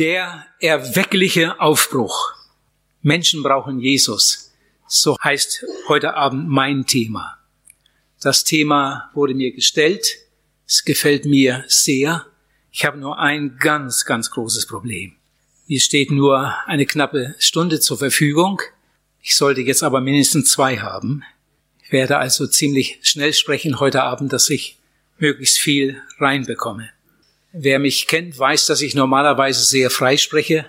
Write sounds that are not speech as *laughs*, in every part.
Der erweckliche Aufbruch. Menschen brauchen Jesus. So heißt heute Abend mein Thema. Das Thema wurde mir gestellt. Es gefällt mir sehr. Ich habe nur ein ganz, ganz großes Problem. Mir steht nur eine knappe Stunde zur Verfügung. Ich sollte jetzt aber mindestens zwei haben. Ich werde also ziemlich schnell sprechen heute Abend, dass ich möglichst viel reinbekomme. Wer mich kennt, weiß, dass ich normalerweise sehr frei spreche,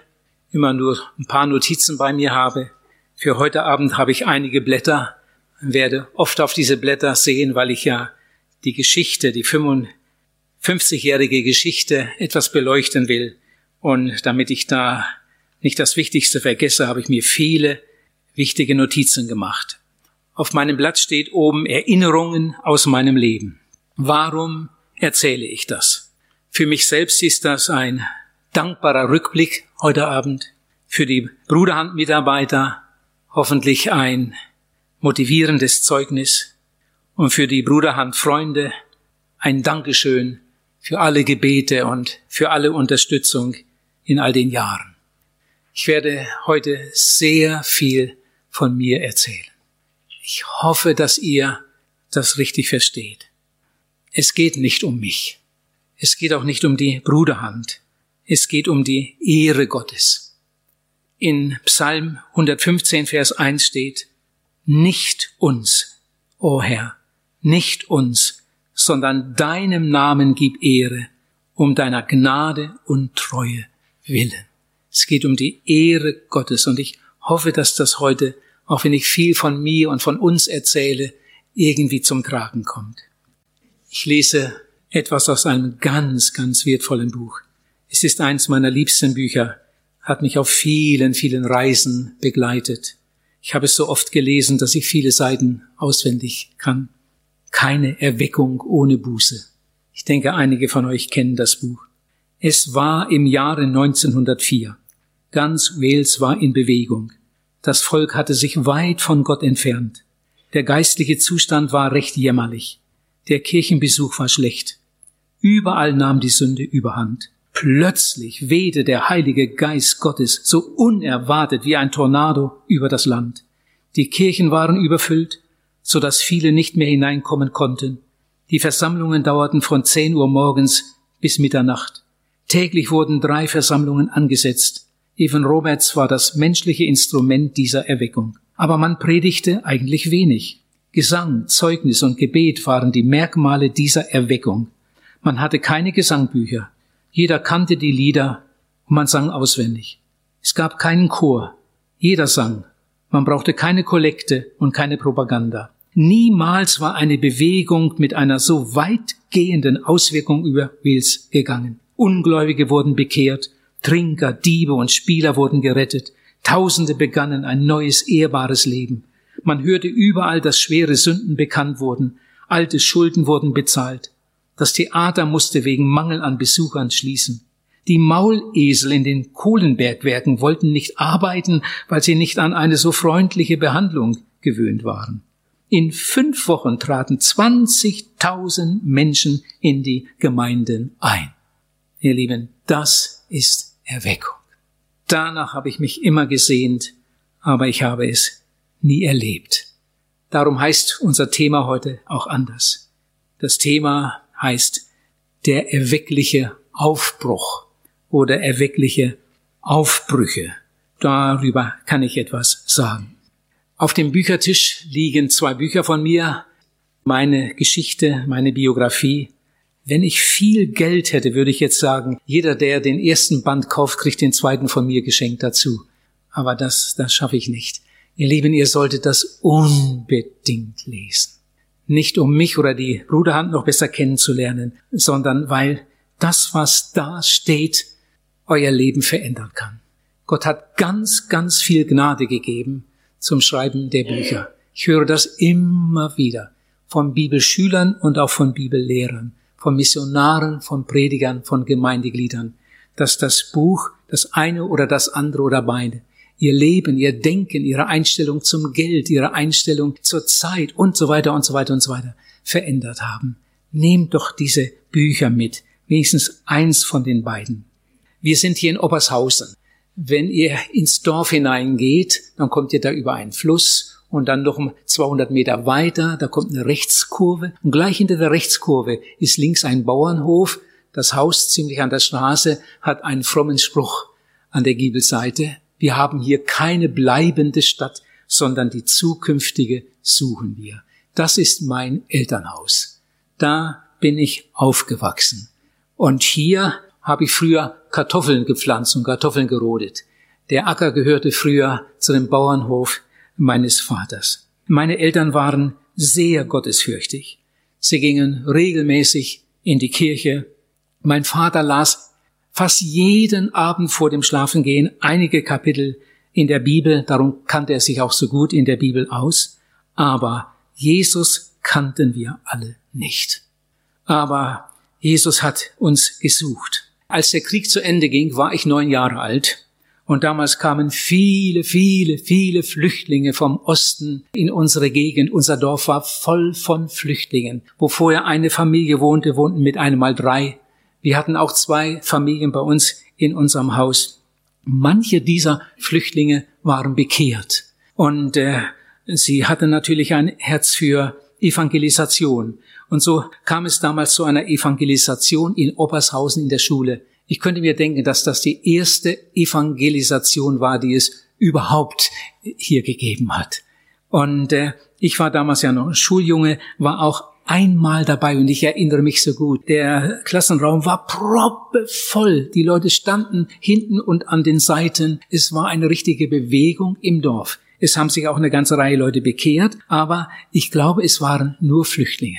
immer nur ein paar Notizen bei mir habe. Für heute Abend habe ich einige Blätter, werde oft auf diese Blätter sehen, weil ich ja die Geschichte, die 55-jährige Geschichte etwas beleuchten will. Und damit ich da nicht das Wichtigste vergesse, habe ich mir viele wichtige Notizen gemacht. Auf meinem Blatt steht oben Erinnerungen aus meinem Leben. Warum erzähle ich das? Für mich selbst ist das ein dankbarer Rückblick heute Abend. Für die Bruderhand-Mitarbeiter hoffentlich ein motivierendes Zeugnis. Und für die Bruderhand-Freunde ein Dankeschön für alle Gebete und für alle Unterstützung in all den Jahren. Ich werde heute sehr viel von mir erzählen. Ich hoffe, dass ihr das richtig versteht. Es geht nicht um mich. Es geht auch nicht um die Bruderhand. Es geht um die Ehre Gottes. In Psalm 115, Vers 1 steht, nicht uns, o oh Herr, nicht uns, sondern deinem Namen gib Ehre, um deiner Gnade und Treue willen. Es geht um die Ehre Gottes und ich hoffe, dass das heute, auch wenn ich viel von mir und von uns erzähle, irgendwie zum Tragen kommt. Ich lese etwas aus einem ganz, ganz wertvollen Buch. Es ist eins meiner liebsten Bücher, hat mich auf vielen, vielen Reisen begleitet. Ich habe es so oft gelesen, dass ich viele Seiten auswendig kann. Keine Erweckung ohne Buße. Ich denke, einige von euch kennen das Buch. Es war im Jahre 1904. Ganz Wales war in Bewegung. Das Volk hatte sich weit von Gott entfernt. Der geistliche Zustand war recht jämmerlich. Der Kirchenbesuch war schlecht. Überall nahm die Sünde überhand. Plötzlich wehte der Heilige Geist Gottes so unerwartet wie ein Tornado über das Land. Die Kirchen waren überfüllt, so dass viele nicht mehr hineinkommen konnten. Die Versammlungen dauerten von 10 Uhr morgens bis Mitternacht. Täglich wurden drei Versammlungen angesetzt. Evan Roberts war das menschliche Instrument dieser Erweckung. Aber man predigte eigentlich wenig. Gesang, Zeugnis und Gebet waren die Merkmale dieser Erweckung. Man hatte keine Gesangbücher. Jeder kannte die Lieder und man sang auswendig. Es gab keinen Chor. Jeder sang. Man brauchte keine Kollekte und keine Propaganda. Niemals war eine Bewegung mit einer so weitgehenden Auswirkung über Wales gegangen. Ungläubige wurden bekehrt, Trinker, Diebe und Spieler wurden gerettet, Tausende begannen ein neues, ehrbares Leben. Man hörte überall, dass schwere Sünden bekannt wurden, alte Schulden wurden bezahlt. Das Theater musste wegen Mangel an Besuchern schließen. Die Maulesel in den Kohlenbergwerken wollten nicht arbeiten, weil sie nicht an eine so freundliche Behandlung gewöhnt waren. In fünf Wochen traten 20.000 Menschen in die Gemeinden ein. Ihr Lieben, das ist Erweckung. Danach habe ich mich immer gesehnt, aber ich habe es nie erlebt. Darum heißt unser Thema heute auch anders. Das Thema heißt der erweckliche Aufbruch oder erweckliche Aufbrüche. Darüber kann ich etwas sagen. Auf dem Büchertisch liegen zwei Bücher von mir, meine Geschichte, meine Biografie. Wenn ich viel Geld hätte, würde ich jetzt sagen, jeder, der den ersten Band kauft, kriegt den zweiten von mir geschenkt dazu. Aber das, das schaffe ich nicht. Ihr Lieben, ihr solltet das unbedingt lesen. Nicht um mich oder die Bruderhand noch besser kennenzulernen, sondern weil das, was da steht, euer Leben verändern kann. Gott hat ganz, ganz viel Gnade gegeben zum Schreiben der Bücher. Ich höre das immer wieder von Bibelschülern und auch von Bibellehrern, von Missionaren, von Predigern, von Gemeindegliedern, dass das Buch das eine oder das andere oder beide ihr Leben, ihr Denken, ihre Einstellung zum Geld, ihre Einstellung zur Zeit und so weiter und so weiter und so weiter verändert haben. Nehmt doch diese Bücher mit, wenigstens eins von den beiden. Wir sind hier in Obershausen. Wenn ihr ins Dorf hineingeht, dann kommt ihr da über einen Fluss und dann noch 200 Meter weiter, da kommt eine Rechtskurve und gleich hinter der Rechtskurve ist links ein Bauernhof. Das Haus ziemlich an der Straße hat einen frommen Spruch an der Giebelseite. Wir haben hier keine bleibende Stadt, sondern die zukünftige suchen wir. Das ist mein Elternhaus. Da bin ich aufgewachsen. Und hier habe ich früher Kartoffeln gepflanzt und Kartoffeln gerodet. Der Acker gehörte früher zu dem Bauernhof meines Vaters. Meine Eltern waren sehr gottesfürchtig. Sie gingen regelmäßig in die Kirche. Mein Vater las fast jeden Abend vor dem Schlafengehen einige Kapitel in der Bibel, darum kannte er sich auch so gut in der Bibel aus. Aber Jesus kannten wir alle nicht. Aber Jesus hat uns gesucht. Als der Krieg zu Ende ging, war ich neun Jahre alt. Und damals kamen viele, viele, viele Flüchtlinge vom Osten in unsere Gegend. Unser Dorf war voll von Flüchtlingen. Wo vorher eine Familie wohnte, wohnten mit einem mal drei. Wir hatten auch zwei Familien bei uns in unserem Haus. Manche dieser Flüchtlinge waren bekehrt. Und äh, sie hatten natürlich ein Herz für Evangelisation. Und so kam es damals zu einer Evangelisation in Obershausen in der Schule. Ich könnte mir denken, dass das die erste Evangelisation war, die es überhaupt hier gegeben hat. Und äh, ich war damals ja noch ein Schuljunge, war auch einmal dabei und ich erinnere mich so gut. Der Klassenraum war proppevoll. Die Leute standen hinten und an den Seiten. Es war eine richtige Bewegung im Dorf. Es haben sich auch eine ganze Reihe Leute bekehrt, aber ich glaube, es waren nur Flüchtlinge.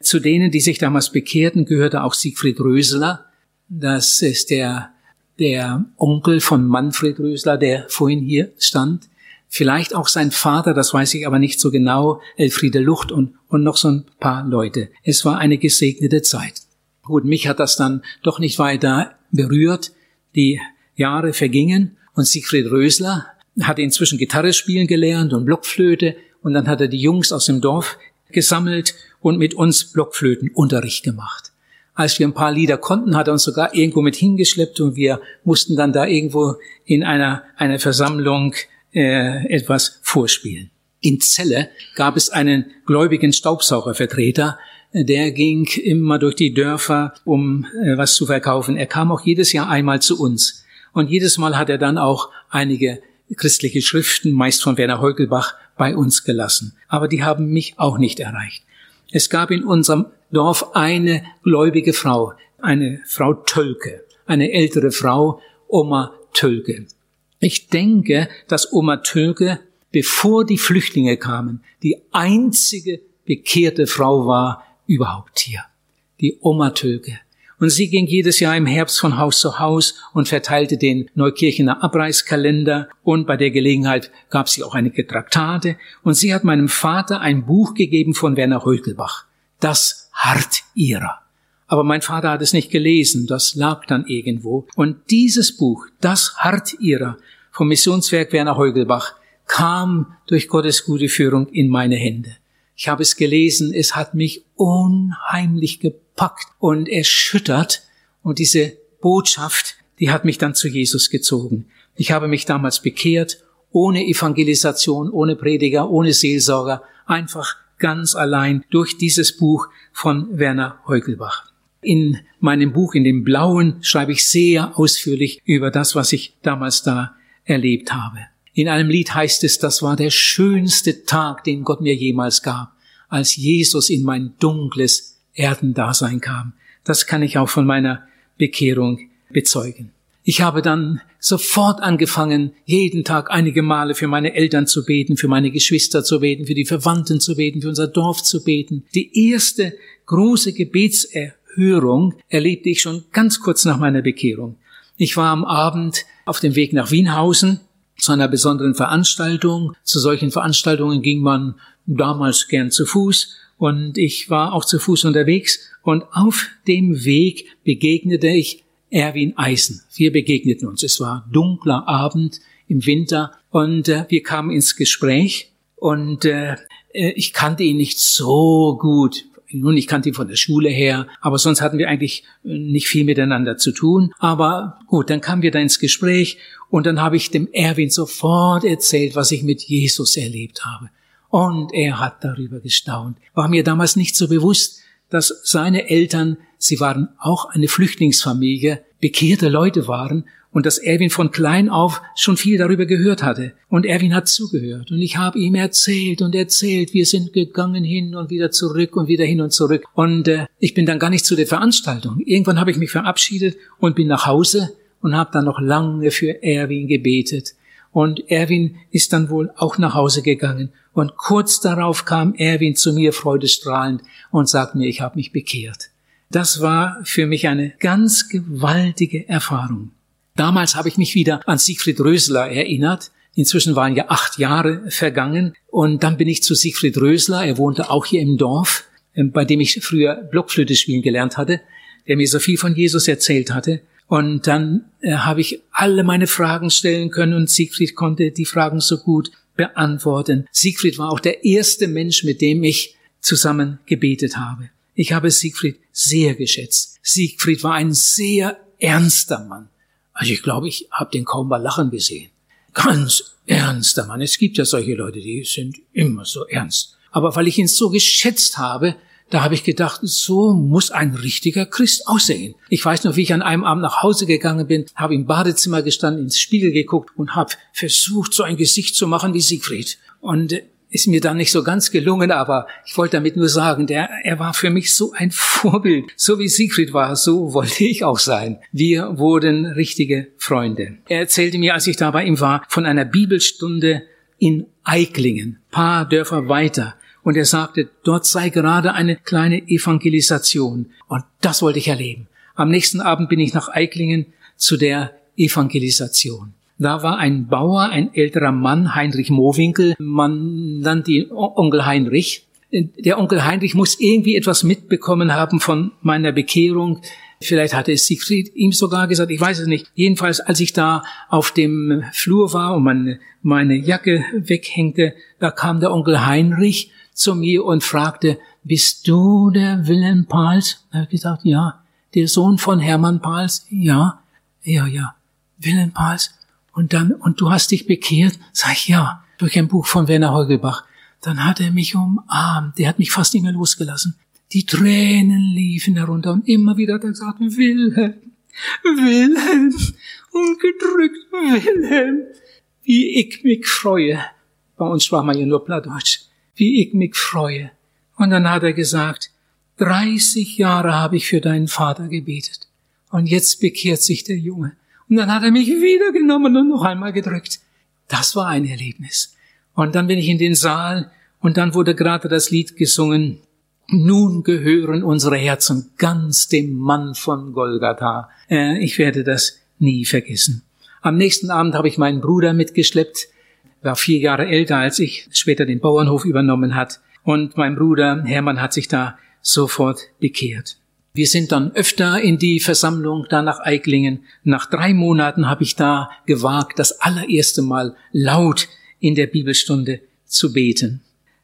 Zu denen, die sich damals bekehrten, gehörte auch Siegfried Rösler. Das ist der, der Onkel von Manfred Rösler, der vorhin hier stand. Vielleicht auch sein Vater, das weiß ich aber nicht so genau, Elfriede Lucht und, und noch so ein paar Leute. Es war eine gesegnete Zeit. Gut, mich hat das dann doch nicht weiter berührt. Die Jahre vergingen und Siegfried Rösler hat inzwischen Gitarre spielen gelernt und Blockflöte und dann hat er die Jungs aus dem Dorf gesammelt und mit uns Blockflötenunterricht gemacht. Als wir ein paar Lieder konnten, hat er uns sogar irgendwo mit hingeschleppt und wir mussten dann da irgendwo in einer, einer Versammlung äh, etwas vorspielen. In Celle gab es einen gläubigen Staubsaugervertreter, der ging immer durch die Dörfer, um äh, was zu verkaufen. Er kam auch jedes Jahr einmal zu uns. Und jedes Mal hat er dann auch einige christliche Schriften, meist von Werner Heugelbach, bei uns gelassen. Aber die haben mich auch nicht erreicht. Es gab in unserem Dorf eine gläubige Frau, eine Frau Tölke, eine ältere Frau, Oma Tölke. Ich denke, dass Oma Tölke, bevor die Flüchtlinge kamen, die einzige bekehrte Frau war überhaupt hier. Die Oma Tölke. Und sie ging jedes Jahr im Herbst von Haus zu Haus und verteilte den Neukirchener Abreißkalender und bei der Gelegenheit gab sie auch einige Traktate und sie hat meinem Vater ein Buch gegeben von Werner Heukelbach. Das Hart ihrer. Aber mein Vater hat es nicht gelesen, das lag dann irgendwo. Und dieses Buch, Das Hart ihrer, vom Missionswerk Werner Heugelbach, kam durch Gottes gute Führung in meine Hände. Ich habe es gelesen, es hat mich unheimlich gepackt und erschüttert und diese Botschaft, die hat mich dann zu Jesus gezogen. Ich habe mich damals bekehrt, ohne Evangelisation, ohne Prediger, ohne Seelsorger, einfach ganz allein durch dieses Buch von Werner Heugelbach. In meinem Buch, in dem blauen, schreibe ich sehr ausführlich über das, was ich damals da erlebt habe. In einem Lied heißt es, das war der schönste Tag, den Gott mir jemals gab, als Jesus in mein dunkles Erdendasein kam. Das kann ich auch von meiner Bekehrung bezeugen. Ich habe dann sofort angefangen, jeden Tag einige Male für meine Eltern zu beten, für meine Geschwister zu beten, für die Verwandten zu beten, für unser Dorf zu beten. Die erste große Gebetserhörung erlebte ich schon ganz kurz nach meiner Bekehrung. Ich war am Abend auf dem Weg nach Wienhausen zu einer besonderen Veranstaltung. Zu solchen Veranstaltungen ging man damals gern zu Fuß und ich war auch zu Fuß unterwegs und auf dem Weg begegnete ich Erwin Eisen. Wir begegneten uns. Es war dunkler Abend im Winter und äh, wir kamen ins Gespräch und äh, äh ich kannte ihn nicht so gut nun, ich kannte ihn von der Schule her, aber sonst hatten wir eigentlich äh, nicht viel miteinander zu tun. Aber gut, dann kamen wir da ins Gespräch und dann habe ich dem Erwin sofort erzählt, was ich mit Jesus erlebt habe. Und er hat darüber gestaunt. War mir damals nicht so bewusst, dass seine Eltern, sie waren auch eine Flüchtlingsfamilie, bekehrte Leute waren und dass Erwin von klein auf schon viel darüber gehört hatte. Und Erwin hat zugehört und ich habe ihm erzählt und erzählt. Wir sind gegangen hin und wieder zurück und wieder hin und zurück. Und äh, ich bin dann gar nicht zu der Veranstaltung. Irgendwann habe ich mich verabschiedet und bin nach Hause und habe dann noch lange für Erwin gebetet. Und Erwin ist dann wohl auch nach Hause gegangen. Und kurz darauf kam Erwin zu mir freudestrahlend und sagt mir, ich habe mich bekehrt. Das war für mich eine ganz gewaltige Erfahrung. Damals habe ich mich wieder an Siegfried Rösler erinnert. Inzwischen waren ja acht Jahre vergangen. Und dann bin ich zu Siegfried Rösler. Er wohnte auch hier im Dorf, ähm, bei dem ich früher Blockflöte spielen gelernt hatte, der mir so viel von Jesus erzählt hatte. Und dann äh, habe ich alle meine Fragen stellen können und Siegfried konnte die Fragen so gut beantworten. Siegfried war auch der erste Mensch, mit dem ich zusammen gebetet habe. Ich habe Siegfried sehr geschätzt. Siegfried war ein sehr ernster Mann. Also ich glaube, ich habe den kaum mal lachen gesehen. Ganz ernster Mann. Es gibt ja solche Leute, die sind immer so ernst. Aber weil ich ihn so geschätzt habe, da habe ich gedacht, so muss ein richtiger Christ aussehen. Ich weiß noch, wie ich an einem Abend nach Hause gegangen bin, habe im Badezimmer gestanden, ins Spiegel geguckt und habe versucht, so ein Gesicht zu machen wie Siegfried. Und äh, ist mir dann nicht so ganz gelungen, aber ich wollte damit nur sagen, der, er war für mich so ein *laughs* Vorbild. So wie Siegfried war, so wollte ich auch sein. Wir wurden richtige Freunde. Er erzählte mir, als ich da bei ihm war, von einer Bibelstunde in Eiklingen, paar Dörfer weiter. Und er sagte, dort sei gerade eine kleine Evangelisation. Und das wollte ich erleben. Am nächsten Abend bin ich nach Eiklingen zu der Evangelisation. Da war ein Bauer, ein älterer Mann, Heinrich Mowinkel, man nannte ihn Onkel Heinrich. Der Onkel Heinrich muss irgendwie etwas mitbekommen haben von meiner Bekehrung. Vielleicht hatte es Siegfried ihm sogar gesagt, ich weiß es nicht. Jedenfalls, als ich da auf dem Flur war und meine, meine Jacke weghängte, da kam der Onkel Heinrich zu mir und fragte, bist du der Wilhelm Pals? Er hat gesagt, ja. Der Sohn von Hermann Pals? Ja. Ja, ja. Wilhelm Pals? Und dann, und du hast dich bekehrt? Sag ich, ja, durch ein Buch von Werner Heugelbach. Dann hat er mich umarmt. Der hat mich fast nicht mehr losgelassen. Die Tränen liefen herunter und immer wieder hat er gesagt, Wilhelm, Wilhelm, und gedrückt, Wilhelm, wie ich mich freue. Bei uns sprach man ja nur Plattdeutsch. Wie ich mich freue. Und dann hat er gesagt, 30 Jahre habe ich für deinen Vater gebetet. Und jetzt bekehrt sich der Junge. Und dann hat er mich wieder genommen und noch einmal gedrückt. Das war ein Erlebnis. Und dann bin ich in den Saal und dann wurde gerade das Lied gesungen. Nun gehören unsere Herzen ganz dem Mann von Golgatha. Äh, ich werde das nie vergessen. Am nächsten Abend habe ich meinen Bruder mitgeschleppt, war vier Jahre älter als ich, später den Bauernhof übernommen hat. Und mein Bruder Hermann hat sich da sofort bekehrt. Wir sind dann öfter in die Versammlung da nach Eiklingen. Nach drei Monaten habe ich da gewagt, das allererste Mal laut in der Bibelstunde zu beten.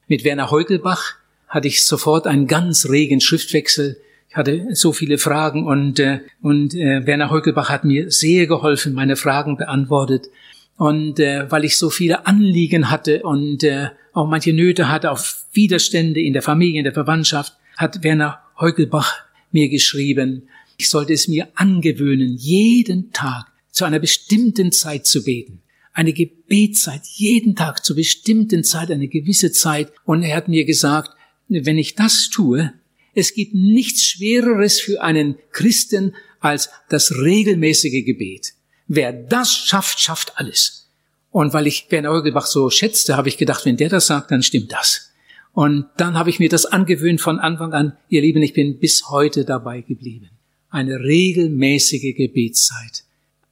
Mit Werner Heugelbach hatte ich sofort einen ganz regen Schriftwechsel. Ich hatte so viele Fragen und, äh, und äh, Werner Heugelbach hat mir sehr geholfen, meine Fragen beantwortet. Und äh, weil ich so viele Anliegen hatte und äh, auch manche Nöte hatte auf Widerstände in der Familie, in der Verwandtschaft, hat Werner Heugelbach mir geschrieben, ich sollte es mir angewöhnen, jeden Tag zu einer bestimmten Zeit zu beten. Eine Gebetszeit, jeden Tag zur bestimmten Zeit, eine gewisse Zeit. Und er hat mir gesagt, wenn ich das tue, es gibt nichts Schwereres für einen Christen als das regelmäßige Gebet. Wer das schafft, schafft alles. Und weil ich Werner Eugelbach so schätzte, habe ich gedacht, wenn der das sagt, dann stimmt das. Und dann habe ich mir das angewöhnt von Anfang an. Ihr Lieben, ich bin bis heute dabei geblieben. Eine regelmäßige Gebetszeit.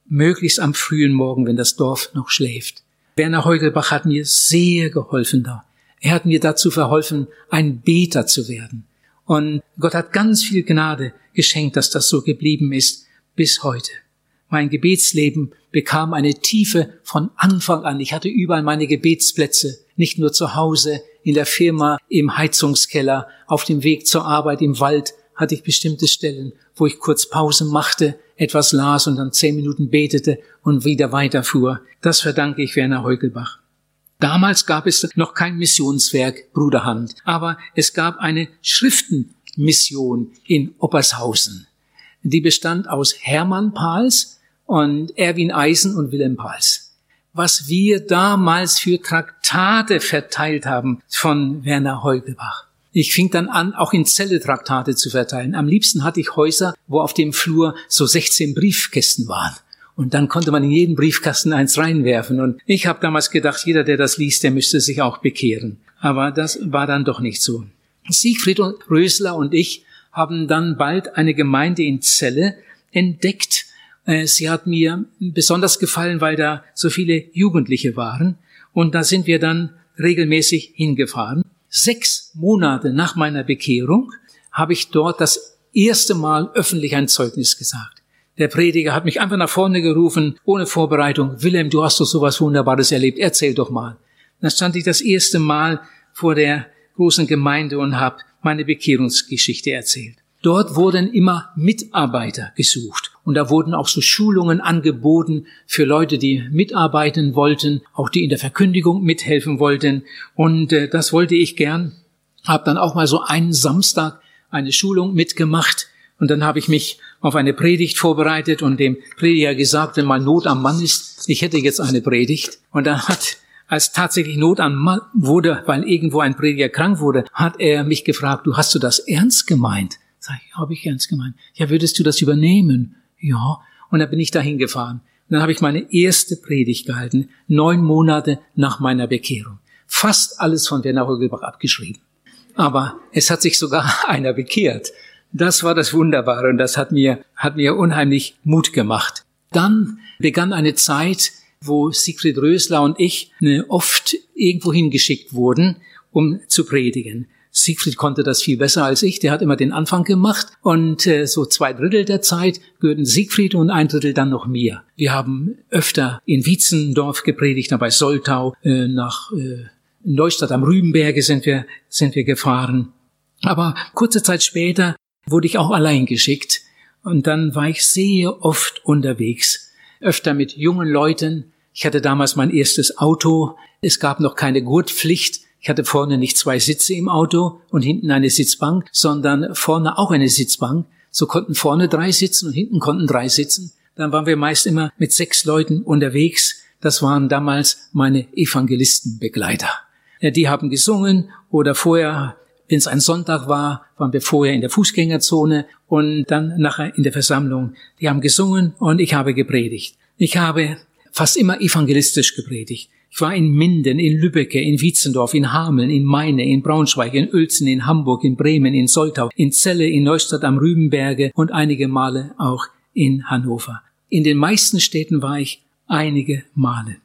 Möglichst am frühen Morgen, wenn das Dorf noch schläft. Werner Heugelbach hat mir sehr geholfen da. Er hat mir dazu verholfen, ein Beter zu werden. Und Gott hat ganz viel Gnade geschenkt, dass das so geblieben ist bis heute. Mein Gebetsleben bekam eine Tiefe von Anfang an. Ich hatte überall meine Gebetsplätze, nicht nur zu Hause, in der Firma, im Heizungskeller, auf dem Weg zur Arbeit, im Wald hatte ich bestimmte Stellen, wo ich kurz Pause machte, etwas las und dann zehn Minuten betete und wieder weiterfuhr. Das verdanke ich Werner Heugelbach. Damals gab es noch kein Missionswerk Bruderhand, aber es gab eine Schriftenmission in Oppershausen. Die bestand aus Hermann Pahls und Erwin Eisen und Wilhelm Pahls. Was wir damals für Traktate verteilt haben von Werner Heugelbach. Ich fing dann an, auch in Zelle Traktate zu verteilen. Am liebsten hatte ich Häuser, wo auf dem Flur so 16 Briefkästen waren. Und dann konnte man in jeden Briefkasten eins reinwerfen. Und ich habe damals gedacht, jeder, der das liest, der müsste sich auch bekehren. Aber das war dann doch nicht so. Siegfried Rösler und ich haben dann bald eine Gemeinde in Celle entdeckt. Äh, sie hat mir besonders gefallen, weil da so viele Jugendliche waren. Und da sind wir dann regelmäßig hingefahren. Sechs Monate nach meiner Bekehrung habe ich dort das erste Mal öffentlich ein Zeugnis gesagt. Der Prediger hat mich einfach nach vorne gerufen, ohne Vorbereitung. Wilhelm, du hast doch sowas Wunderbares erlebt. Erzähl doch mal. Dann stand ich das erste Mal vor der großen Gemeinde und habe meine Bekehrungsgeschichte erzählt. Dort wurden immer Mitarbeiter gesucht. Und da wurden auch so Schulungen angeboten für Leute, die mitarbeiten wollten, auch die in der Verkündigung mithelfen wollten. Und äh, das wollte ich gern. Hab dann auch mal so einen Samstag eine Schulung mitgemacht. Und dann habe ich mich auf eine Predigt vorbereitet und dem Prediger gesagt, wenn mal Not am Mann ist, ich hätte jetzt eine Predigt. Und dann hat, als tatsächlich Not am Mann wurde, weil irgendwo ein Prediger krank wurde, hat er mich gefragt, du hast du das ernst gemeint? Sag ich, habe ich ernst gemeint. Ja, würdest du das übernehmen? Ja. Und dann bin ich dahin gefahren. Und dann habe ich meine erste Predigt gehalten, neun Monate nach meiner Bekehrung. Fast alles von Werner Rögelbach abgeschrieben. Aber es hat sich sogar *laughs* einer bekehrt. Das war das Wunderbare und das hat mir, hat mir unheimlich Mut gemacht. Dann begann eine Zeit, wo Siegfried Rösler und ich ne, oft irgendwo hingeschickt wurden, um zu predigen. Siegfried konnte das viel besser als ich, der hat immer den Anfang gemacht und äh, so zwei Drittel der Zeit gehörten Siegfried und ein Drittel dann noch mir. Wir haben öfter in Wietzendorf gepredigt, dann bei Soltau, äh, nach äh, Neustadt am Rübenberge sind wir, sind wir gefahren. Aber kurze Zeit später wurde ich auch allein geschickt. Und dann war ich sehr oft unterwegs, öfter mit jungen Leuten. Ich hatte damals mein erstes Auto. Es gab noch keine Gurtpflicht. Ich hatte vorne nicht zwei Sitze im Auto und hinten eine Sitzbank, sondern vorne auch eine Sitzbank. So konnten vorne drei sitzen und hinten konnten drei sitzen. Dann waren wir meist immer mit sechs Leuten unterwegs. Das waren damals meine Evangelistenbegleiter. Die haben gesungen oder vorher wenn es ein Sonntag war, waren wir vorher in der Fußgängerzone und dann nachher in der Versammlung. Die haben gesungen und ich habe gepredigt. Ich habe fast immer evangelistisch gepredigt. Ich war in Minden, in Lübbecke, in Wietzendorf, in Hameln, in Meine, in Braunschweig, in Uelzen, in Hamburg, in Bremen, in Soltau, in Celle, in Neustadt am Rübenberge und einige Male auch in Hannover. In den meisten Städten war ich einige Male.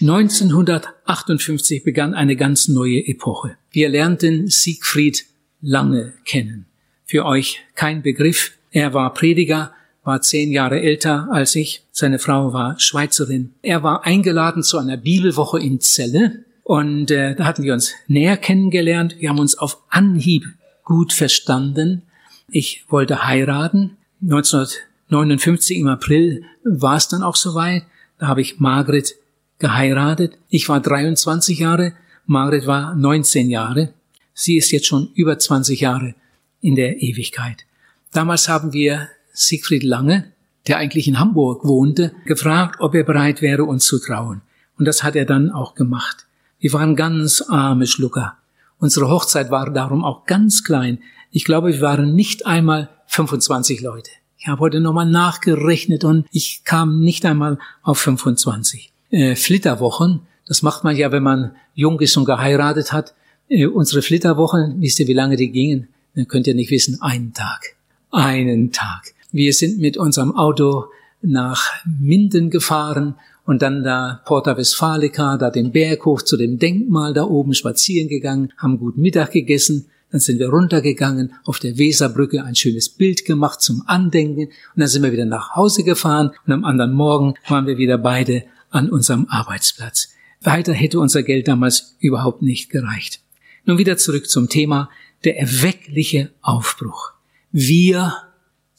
1958 begann eine ganz neue Epoche. Wir lernten Siegfried Lange kennen. Für euch kein Begriff. Er war Prediger, war zehn Jahre älter als ich. Seine Frau war Schweizerin. Er war eingeladen zu einer Bibelwoche in Celle und äh, da hatten wir uns näher kennengelernt. Wir haben uns auf Anhieb gut verstanden. Ich wollte heiraten. 1959 im April war es dann auch soweit. Da habe ich Margret geheiratet. Ich war 23 Jahre, Margret war 19 Jahre. Sie ist jetzt schon über 20 Jahre in der Ewigkeit. Damals haben wir Siegfried Lange, der eigentlich in Hamburg wohnte, gefragt, ob er bereit wäre, uns zu trauen. Und das hat er dann auch gemacht. Wir waren ganz arme Schlucker. Unsere Hochzeit war darum auch ganz klein. Ich glaube, wir waren nicht einmal 25 Leute. Ich habe heute nochmal nachgerechnet und ich kam nicht einmal auf 25 äh, Flitterwochen. Das macht man ja, wenn man jung ist und geheiratet hat. Äh, unsere Flitterwochen, wisst ihr, wie lange die gingen? Dann könnt ihr nicht wissen, einen Tag. Einen Tag. Wir sind mit unserem Auto nach Minden gefahren und dann da Porta Westfalica, da den Berg hoch zu dem Denkmal da oben spazieren gegangen, haben gut Mittag gegessen, dann sind wir runtergegangen, auf der Weserbrücke ein schönes Bild gemacht zum Andenken und dann sind wir wieder nach Hause gefahren und am anderen Morgen waren wir wieder beide an unserem Arbeitsplatz. Weiter hätte unser Geld damals überhaupt nicht gereicht. Nun wieder zurück zum Thema der erweckliche Aufbruch. Wir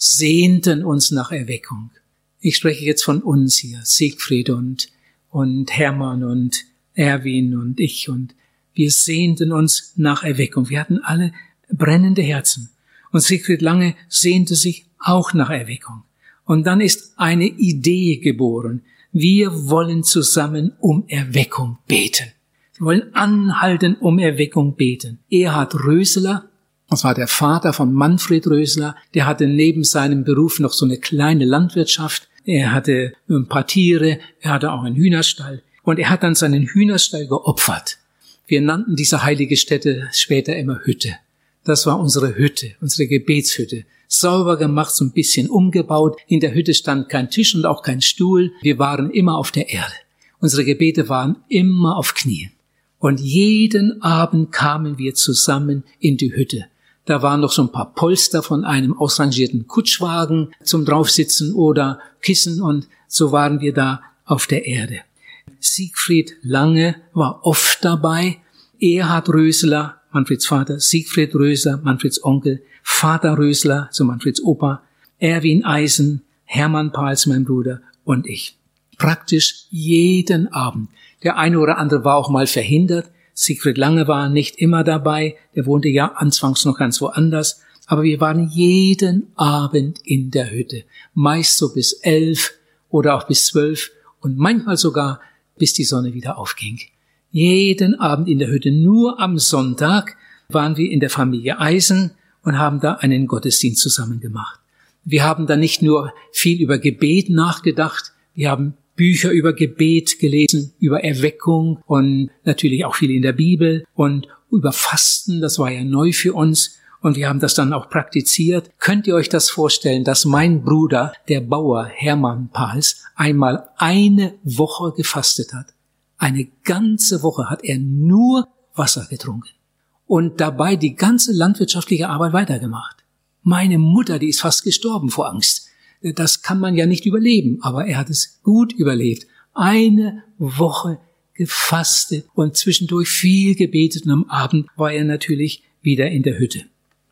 sehnten uns nach Erweckung. Ich spreche jetzt von uns hier, Siegfried und, und Hermann und Erwin und ich und wir sehnten uns nach Erweckung. Wir hatten alle brennende Herzen. Und Siegfried Lange sehnte sich auch nach Erweckung. Und dann ist eine Idee geboren. Wir wollen zusammen um Erweckung beten. Wir wollen anhalten um Erweckung beten. Erhard Rösler, das war der Vater von Manfred Rösler, der hatte neben seinem Beruf noch so eine kleine Landwirtschaft. Er hatte ein paar Tiere, er hatte auch einen Hühnerstall. Und er hat dann seinen Hühnerstall geopfert. Wir nannten diese heilige Stätte später immer Hütte. Das war unsere Hütte, unsere Gebetshütte. Sauber gemacht, so ein bisschen umgebaut. In der Hütte stand kein Tisch und auch kein Stuhl. Wir waren immer auf der Erde. Unsere Gebete waren immer auf Knien. Und jeden Abend kamen wir zusammen in die Hütte. Da waren noch so ein paar Polster von einem ausrangierten Kutschwagen zum Draufsitzen oder Kissen und so waren wir da auf der Erde. Siegfried Lange war oft dabei. Erhard Rösler, Manfreds Vater, Siegfried Rösler, Manfreds Onkel, Vater Rösler, so Manfreds Opa, Erwin Eisen, Hermann Pals, mein Bruder und ich. Praktisch jeden Abend. Der eine oder andere war auch mal verhindert. Siegfried Lange war nicht immer dabei. Der wohnte ja anfangs noch ganz woanders. Aber wir waren jeden Abend in der Hütte. Meist so bis elf oder auch bis zwölf und manchmal sogar bis die Sonne wieder aufging. Jeden Abend in der Hütte, nur am Sonntag waren wir in der Familie Eisen und haben da einen Gottesdienst zusammen gemacht. Wir haben da nicht nur viel über Gebet nachgedacht, wir haben Bücher über Gebet gelesen, über Erweckung und natürlich auch viel in der Bibel und über Fasten, das war ja neu für uns und wir haben das dann auch praktiziert. Könnt ihr euch das vorstellen, dass mein Bruder, der Bauer Hermann Pals, einmal eine Woche gefastet hat? Eine ganze Woche hat er nur Wasser getrunken und dabei die ganze landwirtschaftliche Arbeit weitergemacht. Meine Mutter, die ist fast gestorben vor Angst. Das kann man ja nicht überleben, aber er hat es gut überlebt. Eine Woche gefastet und zwischendurch viel gebetet und am Abend war er natürlich wieder in der Hütte.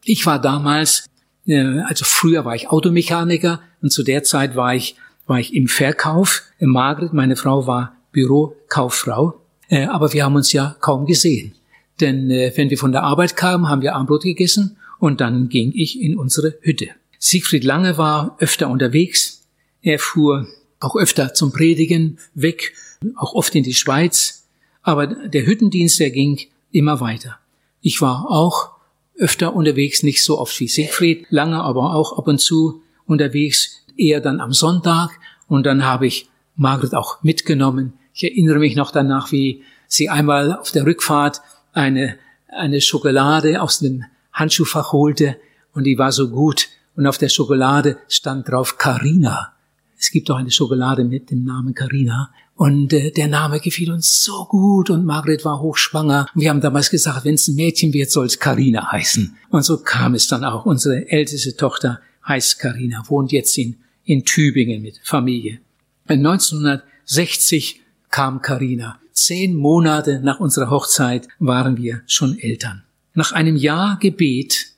Ich war damals, äh, also früher war ich Automechaniker und zu der Zeit war ich, war ich im Verkauf. Äh, Margret, meine Frau, war Bürokauffrau, äh, aber wir haben uns ja kaum gesehen. Denn wenn wir von der Arbeit kamen, haben wir Armbrot gegessen und dann ging ich in unsere Hütte. Siegfried Lange war öfter unterwegs. Er fuhr auch öfter zum Predigen weg, auch oft in die Schweiz. Aber der Hüttendienst, der ging immer weiter. Ich war auch öfter unterwegs, nicht so oft wie Siegfried, lange aber auch ab und zu unterwegs, eher dann am Sonntag. Und dann habe ich Margret auch mitgenommen. Ich erinnere mich noch danach, wie sie einmal auf der Rückfahrt eine, eine Schokolade aus dem Handschuhfach holte und die war so gut. Und auf der Schokolade stand drauf Carina. Es gibt auch eine Schokolade mit dem Namen Carina. Und äh, der Name gefiel uns so gut und Margret war hochschwanger. Wir haben damals gesagt, wenn es ein Mädchen wird, soll es Carina heißen. Und so kam es dann auch. Unsere älteste Tochter heißt Carina, wohnt jetzt in, in Tübingen mit Familie. 1960 kam Carina. Zehn Monate nach unserer Hochzeit waren wir schon Eltern. Nach einem Jahr Gebet,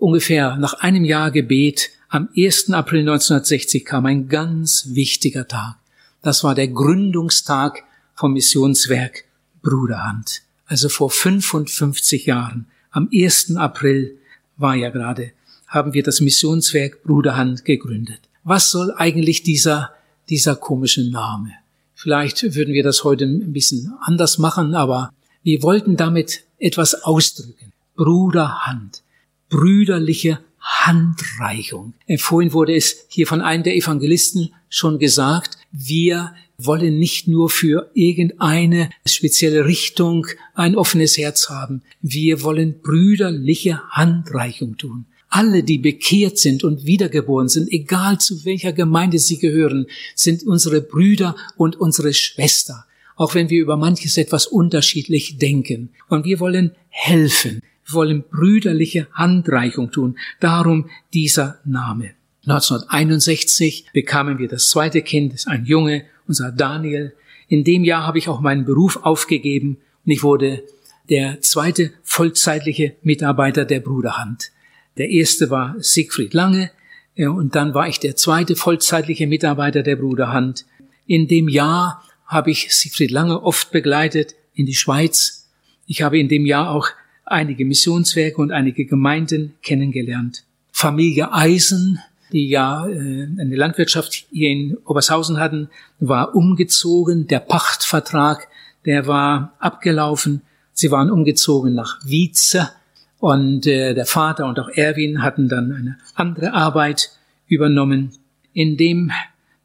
ungefähr nach einem Jahr Gebet, am 1. April 1960 kam ein ganz wichtiger Tag. Das war der Gründungstag vom Missionswerk Bruderhand. Also vor 55 Jahren, am 1. April war ja gerade, haben wir das Missionswerk Bruderhand gegründet. Was soll eigentlich dieser, dieser komische Name? Vielleicht würden wir das heute ein bisschen anders machen, aber wir wollten damit etwas ausdrücken. Bruderhand, brüderliche Handreichung. Äh, vorhin wurde es hier von einem der Evangelisten schon gesagt, wir wollen nicht nur für irgendeine spezielle Richtung ein offenes Herz haben. Wir wollen brüderliche Handreichung tun. Alle, die bekehrt sind und wiedergeboren sind, egal zu welcher Gemeinde sie gehören, sind unsere Brüder und unsere Schwester, auch wenn wir über manches etwas unterschiedlich denken. Und wir wollen helfen. Wir wollen brüderliche Handreichung tun. Darum dieser Name. 1961 bekamen wir das zweite Kind, ein Junge, unser Daniel. In dem Jahr habe ich auch meinen Beruf aufgegeben und ich wurde der zweite vollzeitliche Mitarbeiter der Bruderhand. Der erste war Siegfried Lange und dann war ich der zweite vollzeitliche Mitarbeiter der Bruderhand. In dem Jahr habe ich Siegfried Lange oft begleitet in die Schweiz. Ich habe in dem Jahr auch einige Missionswerke und einige Gemeinden kennengelernt. Familie Eisen, die ja äh, eine Landwirtschaft hier in Obershausen hatten, war umgezogen. Der Pachtvertrag, der war abgelaufen. Sie waren umgezogen nach Wietze und äh, der Vater und auch Erwin hatten dann eine andere Arbeit übernommen. In dem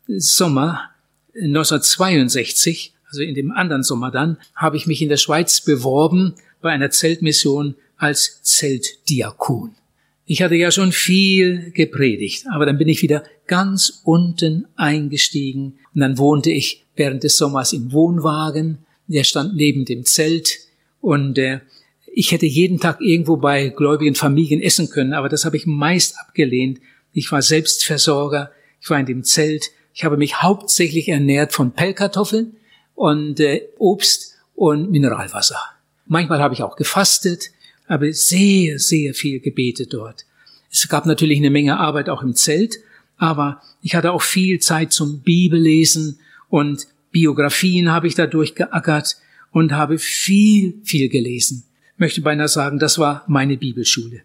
Sommer 1962, also in dem anderen Sommer dann, habe ich mich in der Schweiz beworben bei einer Zeltmission als Zeltdiakon. Ich hatte ja schon viel gepredigt, aber dann bin ich wieder ganz unten eingestiegen und dann wohnte ich während des Sommers im Wohnwagen. Der stand neben dem Zelt und äh, ich hätte jeden Tag irgendwo bei gläubigen Familien essen können, aber das habe ich meist abgelehnt. Ich war Selbstversorger, ich war in dem Zelt, ich habe mich hauptsächlich ernährt von Pellkartoffeln und äh, Obst und Mineralwasser. Manchmal habe ich auch gefastet, aber sehr, sehr viel gebetet dort. Es gab natürlich eine Menge Arbeit auch im Zelt, aber ich hatte auch viel Zeit zum Bibellesen und Biografien habe ich dadurch geackert und habe viel, viel gelesen. Möchte beinahe sagen, das war meine Bibelschule.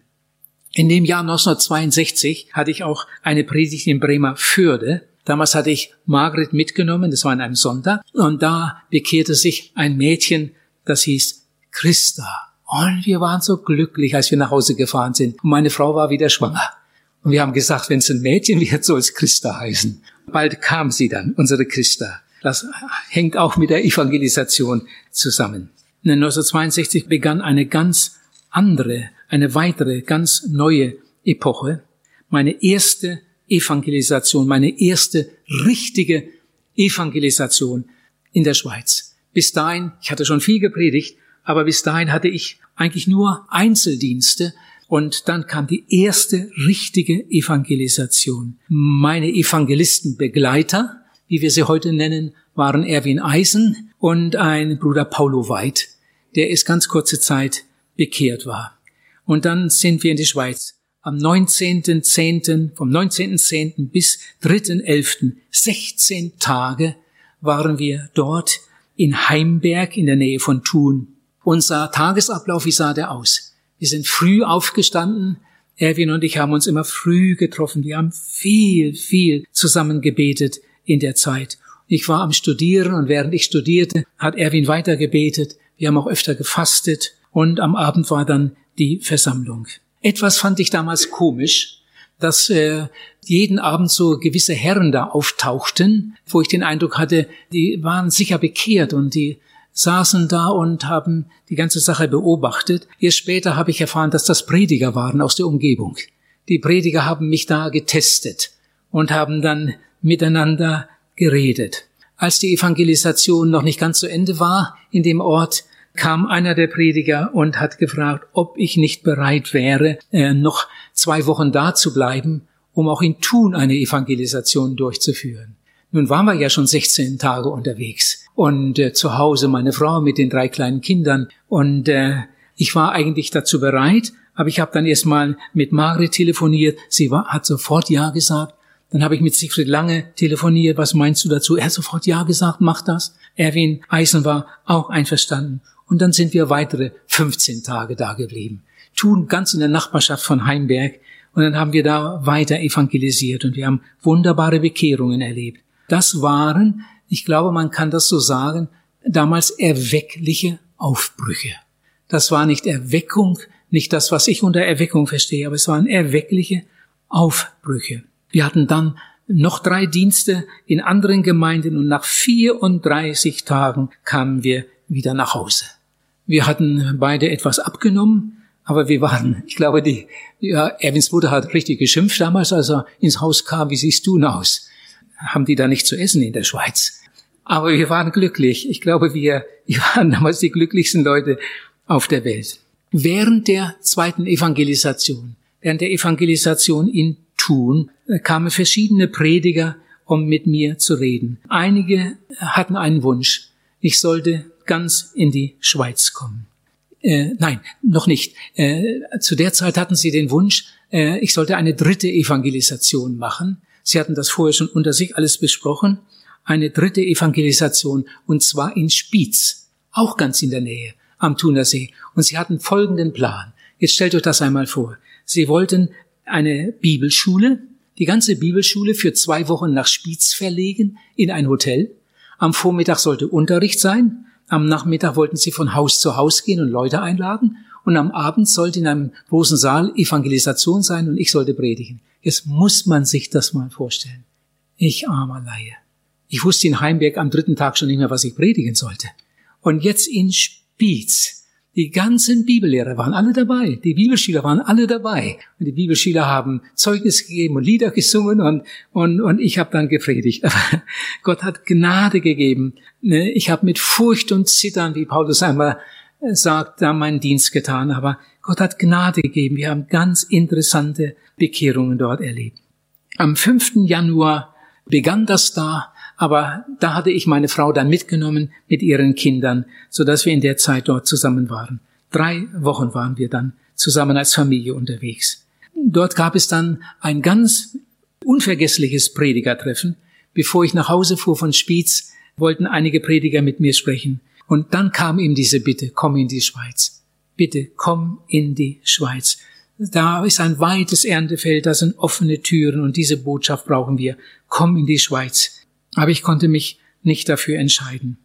In dem Jahr 1962 hatte ich auch eine Predigt in Bremer Fürde. Damals hatte ich Margret mitgenommen, das war an einem Sonntag, und da bekehrte sich ein Mädchen, das hieß Christa. Und wir waren so glücklich, als wir nach Hause gefahren sind. Und meine Frau war wieder schwanger. Und wir haben gesagt, wenn es ein Mädchen wird, soll es Christa heißen. Bald kam sie dann, unsere Christa. Das hängt auch mit der Evangelisation zusammen. 1962 begann eine ganz andere, eine weitere, ganz neue Epoche. Meine erste Evangelisation, meine erste richtige Evangelisation in der Schweiz. Bis dahin, ich hatte schon viel gepredigt, aber bis dahin hatte ich eigentlich nur Einzeldienste und dann kam die erste richtige Evangelisation. Meine Evangelistenbegleiter, wie wir sie heute nennen, waren Erwin Eisen und ein Bruder Paulo Weid, der es ganz kurze Zeit bekehrt war. Und dann sind wir in die Schweiz. Am 19.10., vom 19.10. bis 3.11., 16 Tage waren wir dort in Heimberg in der Nähe von Thun. Unser Tagesablauf, wie sah der aus? Wir sind früh aufgestanden. Erwin und ich haben uns immer früh getroffen. Wir haben viel, viel zusammen gebetet in der Zeit. Ich war am Studieren und während ich studierte, hat Erwin weiter gebetet. Wir haben auch öfter gefastet und am Abend war dann die Versammlung. Etwas fand ich damals komisch, dass äh, jeden Abend so gewisse Herren da auftauchten, wo ich den Eindruck hatte, die waren sicher bekehrt und die saßen da und haben die ganze Sache beobachtet. Erst später habe ich erfahren, dass das Prediger waren aus der Umgebung. Die Prediger haben mich da getestet und haben dann miteinander geredet. Als die Evangelisation noch nicht ganz zu Ende war in dem Ort, kam einer der Prediger und hat gefragt, ob ich nicht bereit wäre, äh, noch zwei Wochen da zu bleiben, um auch in Thun eine Evangelisation durchzuführen. Nun waren wir ja schon 16 Tage unterwegs und äh, zu Hause meine Frau mit den drei kleinen Kindern und äh, ich war eigentlich dazu bereit, aber ich habe dann erstmal mit Margret telefoniert. Sie war, hat sofort Ja gesagt. Dann habe ich mit Siegfried Lange telefoniert. Was meinst du dazu? Er hat sofort Ja gesagt, mach das. Erwin Eisen war auch einverstanden. Und dann sind wir weitere 15 Tage da geblieben. Tun ganz in der Nachbarschaft von Heimberg. Und dann haben wir da weiter evangelisiert und wir haben wunderbare Bekehrungen erlebt. Das waren, ich glaube, man kann das so sagen, damals erweckliche Aufbrüche. Das war nicht Erweckung, nicht das, was ich unter Erweckung verstehe, aber es waren erweckliche Aufbrüche. Wir hatten dann noch drei Dienste in anderen Gemeinden und nach 34 Tagen kamen wir wieder nach Hause. Wir hatten beide etwas abgenommen, aber wir waren, *laughs* ich glaube, die, ja, Erwins Mutter hat richtig geschimpft damals, als er ins Haus kam, wie siehst du denn aus? Haben die da nicht zu essen in der Schweiz. Aber wir waren glücklich. Ich glaube, wir, wir waren damals die glücklichsten Leute auf der Welt. Während der zweiten Evangelisation, während der Evangelisation in Thun, äh, kamen verschiedene Prediger, um mit mir zu reden. Einige hatten einen Wunsch. Ich sollte ganz in die Schweiz kommen. äh, nein, noch nicht. Äh, zu der Zeit hatten sie den Wunsch, äh, ich sollte eine dritte Evangelisation machen. Sie hatten das vorher schon unter sich alles besprochen. Eine dritte Evangelisation und zwar in Spiez, auch ganz in der Nähe am Thunersee. Und sie hatten folgenden Plan. Jetzt stellt euch das einmal vor. Sie wollten eine Bibelschule, die ganze Bibelschule für zwei Wochen nach Spiez verlegen in ein Hotel. Am Vormittag sollte Unterricht sein. Am Nachmittag wollten sie von Haus zu Haus gehen und Leute einladen. Und am Abend sollte in einem großen Saal Evangelisation sein und ich sollte predigen. Jetzt muss man sich das mal vorstellen. Ich armer Laie. Ich wusste in Heimberg am dritten Tag schon nicht mehr, was ich predigen sollte. Und jetzt in Spiez die ganzen Bibellehrer waren alle dabei. Die Bibelschüler waren alle dabei. Und die Bibelschüler haben Zeugnis gegeben und Lieder gesungen und, und, und ich habe dann gepredigt. Aber Gott hat Gnade gegeben. Ne, ich habe mit Furcht und Zittern, wie Paulus einmal sagt, da meinen Dienst getan. Aber Gott hat Gnade gegeben. Wir haben ganz interessante Bekehrungen dort erlebt. Am 5. Januar begann das da aber da hatte ich meine Frau dann mitgenommen mit ihren Kindern, so dass wir in der Zeit dort zusammen waren. Drei Wochen waren wir dann zusammen als Familie unterwegs. Dort gab es dann ein ganz unvergessliches Predigertreffen. Bevor ich nach Hause fuhr von Spiez, wollten einige Prediger mit mir sprechen. Und dann kam ihm diese Bitte, komm in die Schweiz. Bitte, komm in die Schweiz. Da ist ein weites Erntefeld, da sind offene Türen und diese Botschaft brauchen wir. Komm in die Schweiz. Aber ich konnte mich nicht dafür entscheiden.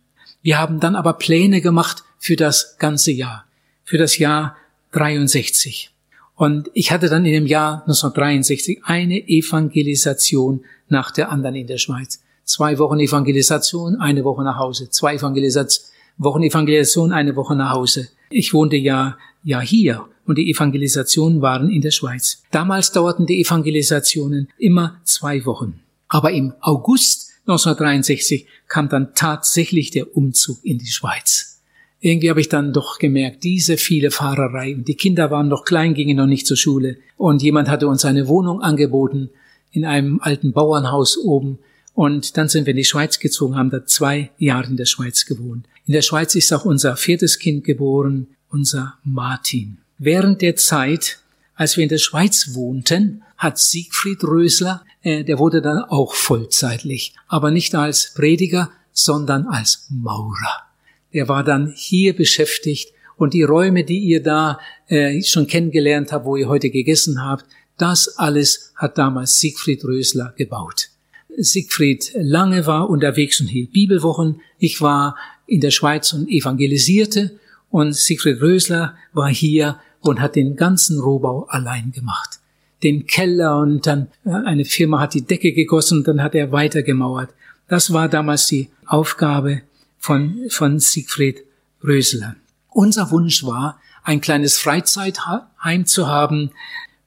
Wir haben dann aber Pläne gemacht für das ganze Jahr, für das Jahr 63. Und ich hatte dann in dem Jahr 1963 eine Evangelisation nach der anderen in der Schweiz. Zwei Wochen Evangelisation, eine Woche nach Hause. Zwei Evangelisation, Wochen Evangelisation, eine Woche nach Hause. Ich wohnte ja, ja hier und die Evangelisationen waren in der Schweiz. Damals dauerten die Evangelisationen immer zwei Wochen. Aber im August 1963 kam dann tatsächlich der Umzug in die Schweiz. Irgendwie habe ich dann doch gemerkt, diese viele Fahrerei und die Kinder waren noch klein, gingen noch nicht zur Schule und jemand hatte uns eine Wohnung angeboten in einem alten Bauernhaus oben und dann sind wir in die Schweiz gezogen, haben da zwei Jahre in der Schweiz gewohnt. In der Schweiz ist auch unser viertes Kind geboren, unser Martin. Während der Zeit, als wir in der Schweiz wohnten, hat Siegfried Rösler äh, der wurde dann auch vollzeitlich, aber nicht als Prediger, sondern als Maurer. Er war dann hier beschäftigt und die Räume, die ihr da äh, schon kennengelernt habt, wo ihr heute gegessen habt, das alles hat damals Siegfried Rösler gebaut. Siegfried Lange war unterwegs und hielt Bibelwochen. Ich war in der Schweiz und evangelisierte und Siegfried Rösler war hier und hat den ganzen Rohbau allein gemacht den Keller und dann äh, eine Firma hat die Decke gegossen und dann hat er weitergemauert. Das war damals die Aufgabe von, von Siegfried Rösler. Unser Wunsch war, ein kleines Freizeitheim zu haben,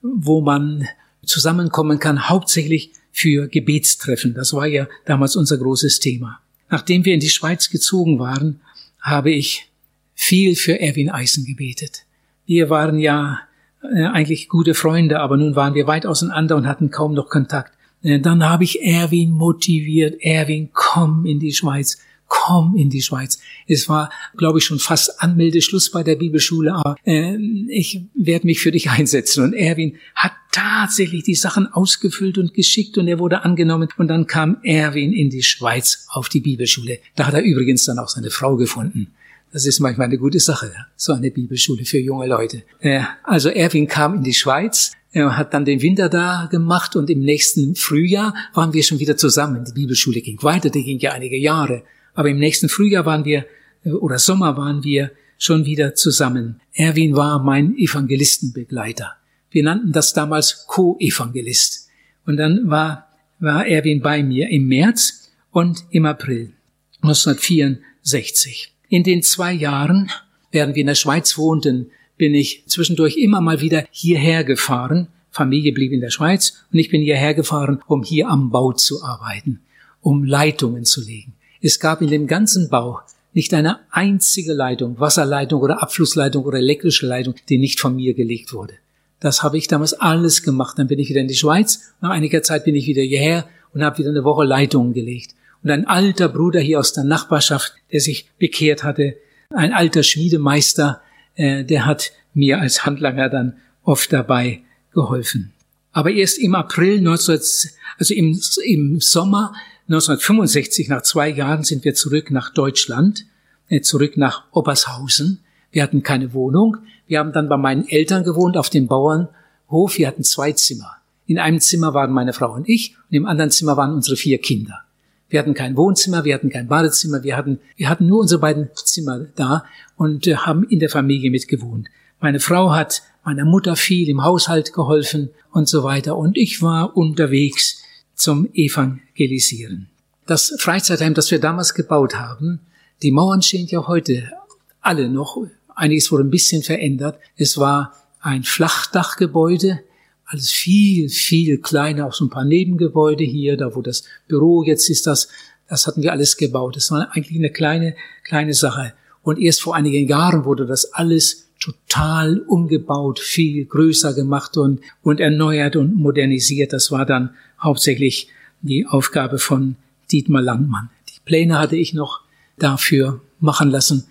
wo man zusammenkommen kann, hauptsächlich für Gebetstreffen. Das war ja damals unser großes Thema. Nachdem wir in die Schweiz gezogen waren, habe ich viel für Erwin Eisen gebetet. Wir waren ja äh, eigentlich gute Freunde, aber nun waren wir weit auseinander und hatten kaum noch Kontakt. Äh, dann habe ich Erwin motiviert, Erwin, komm in die Schweiz, komm in die Schweiz. Es war, glaube ich, schon fast Anmeldeschluss bei der Bibelschule, aber äh, ich werde mich für dich einsetzen. Und Erwin hat tatsächlich die Sachen ausgefüllt und geschickt und er wurde angenommen. Und dann kam Erwin in die Schweiz auf die Bibelschule. Da hat er übrigens dann auch seine Frau gefunden. Das ist manchmal eine gute Sache, so eine Bibelschule für junge Leute. Also Erwin kam in die Schweiz, er hat dann den Winter da gemacht und im nächsten Frühjahr waren wir schon wieder zusammen. Die Bibelschule ging weiter, die ging ja einige Jahre. Aber im nächsten Frühjahr waren wir, äh, oder Sommer waren wir schon wieder zusammen. Erwin war mein Evangelistenbegleiter. Wir nannten das damals Co-Evangelist. Und dann war, war Erwin bei mir im März und im April 1964. In den zwei Jahren, während wir in der Schweiz wohnten, bin ich zwischendurch immer mal wieder hierher gefahren. Familie blieb in der Schweiz und ich bin hierher gefahren, um hier am Bau zu arbeiten, um Leitungen zu legen. Es gab in dem ganzen Bau nicht eine einzige Leitung, Wasserleitung oder Abflussleitung oder elektrische Leitung, die nicht von mir gelegt wurde. Das habe ich damals alles gemacht. Dann bin ich wieder in die Schweiz. Nach einiger Zeit bin ich wieder hierher und habe wieder eine Woche Leitungen gelegt. Und ein alter Bruder hier aus der Nachbarschaft, der sich bekehrt hatte, ein alter Schmiedemeister, äh, der hat mir als Handlanger dann oft dabei geholfen. Aber erst im April 19, also im, im Sommer 1965, nach zwei Jahren, sind wir zurück nach Deutschland, äh, zurück nach Obershausen. Wir hatten keine Wohnung. Wir haben dann bei meinen Eltern gewohnt auf dem Bauernhof. Wir hatten zwei Zimmer. In einem Zimmer waren meine Frau und ich und im anderen Zimmer waren unsere vier Kinder. Wir hatten kein Wohnzimmer, wir hatten kein Badezimmer, wir hatten, wir hatten nur unsere beiden Zimmer da und äh, haben in der Familie mitgewohnt. Meine Frau hat meiner Mutter viel im Haushalt geholfen und so weiter und ich war unterwegs zum Evangelisieren. Das Freizeitheim, das wir damals gebaut haben, die Mauern stehen ja heute alle noch. Einiges wurde ein bisschen verändert. Es war ein Flachdachgebäude alles viel, viel kleiner, auch so ein paar Nebengebäude hier, da wo das Büro jetzt ist, das, das hatten wir alles gebaut. Das war eigentlich eine kleine, kleine Sache. Und erst vor einigen Jahren wurde das alles total umgebaut, viel größer gemacht und, und erneuert und modernisiert. Das war dann hauptsächlich die Aufgabe von Dietmar Langmann. Die Pläne hatte ich noch dafür machen lassen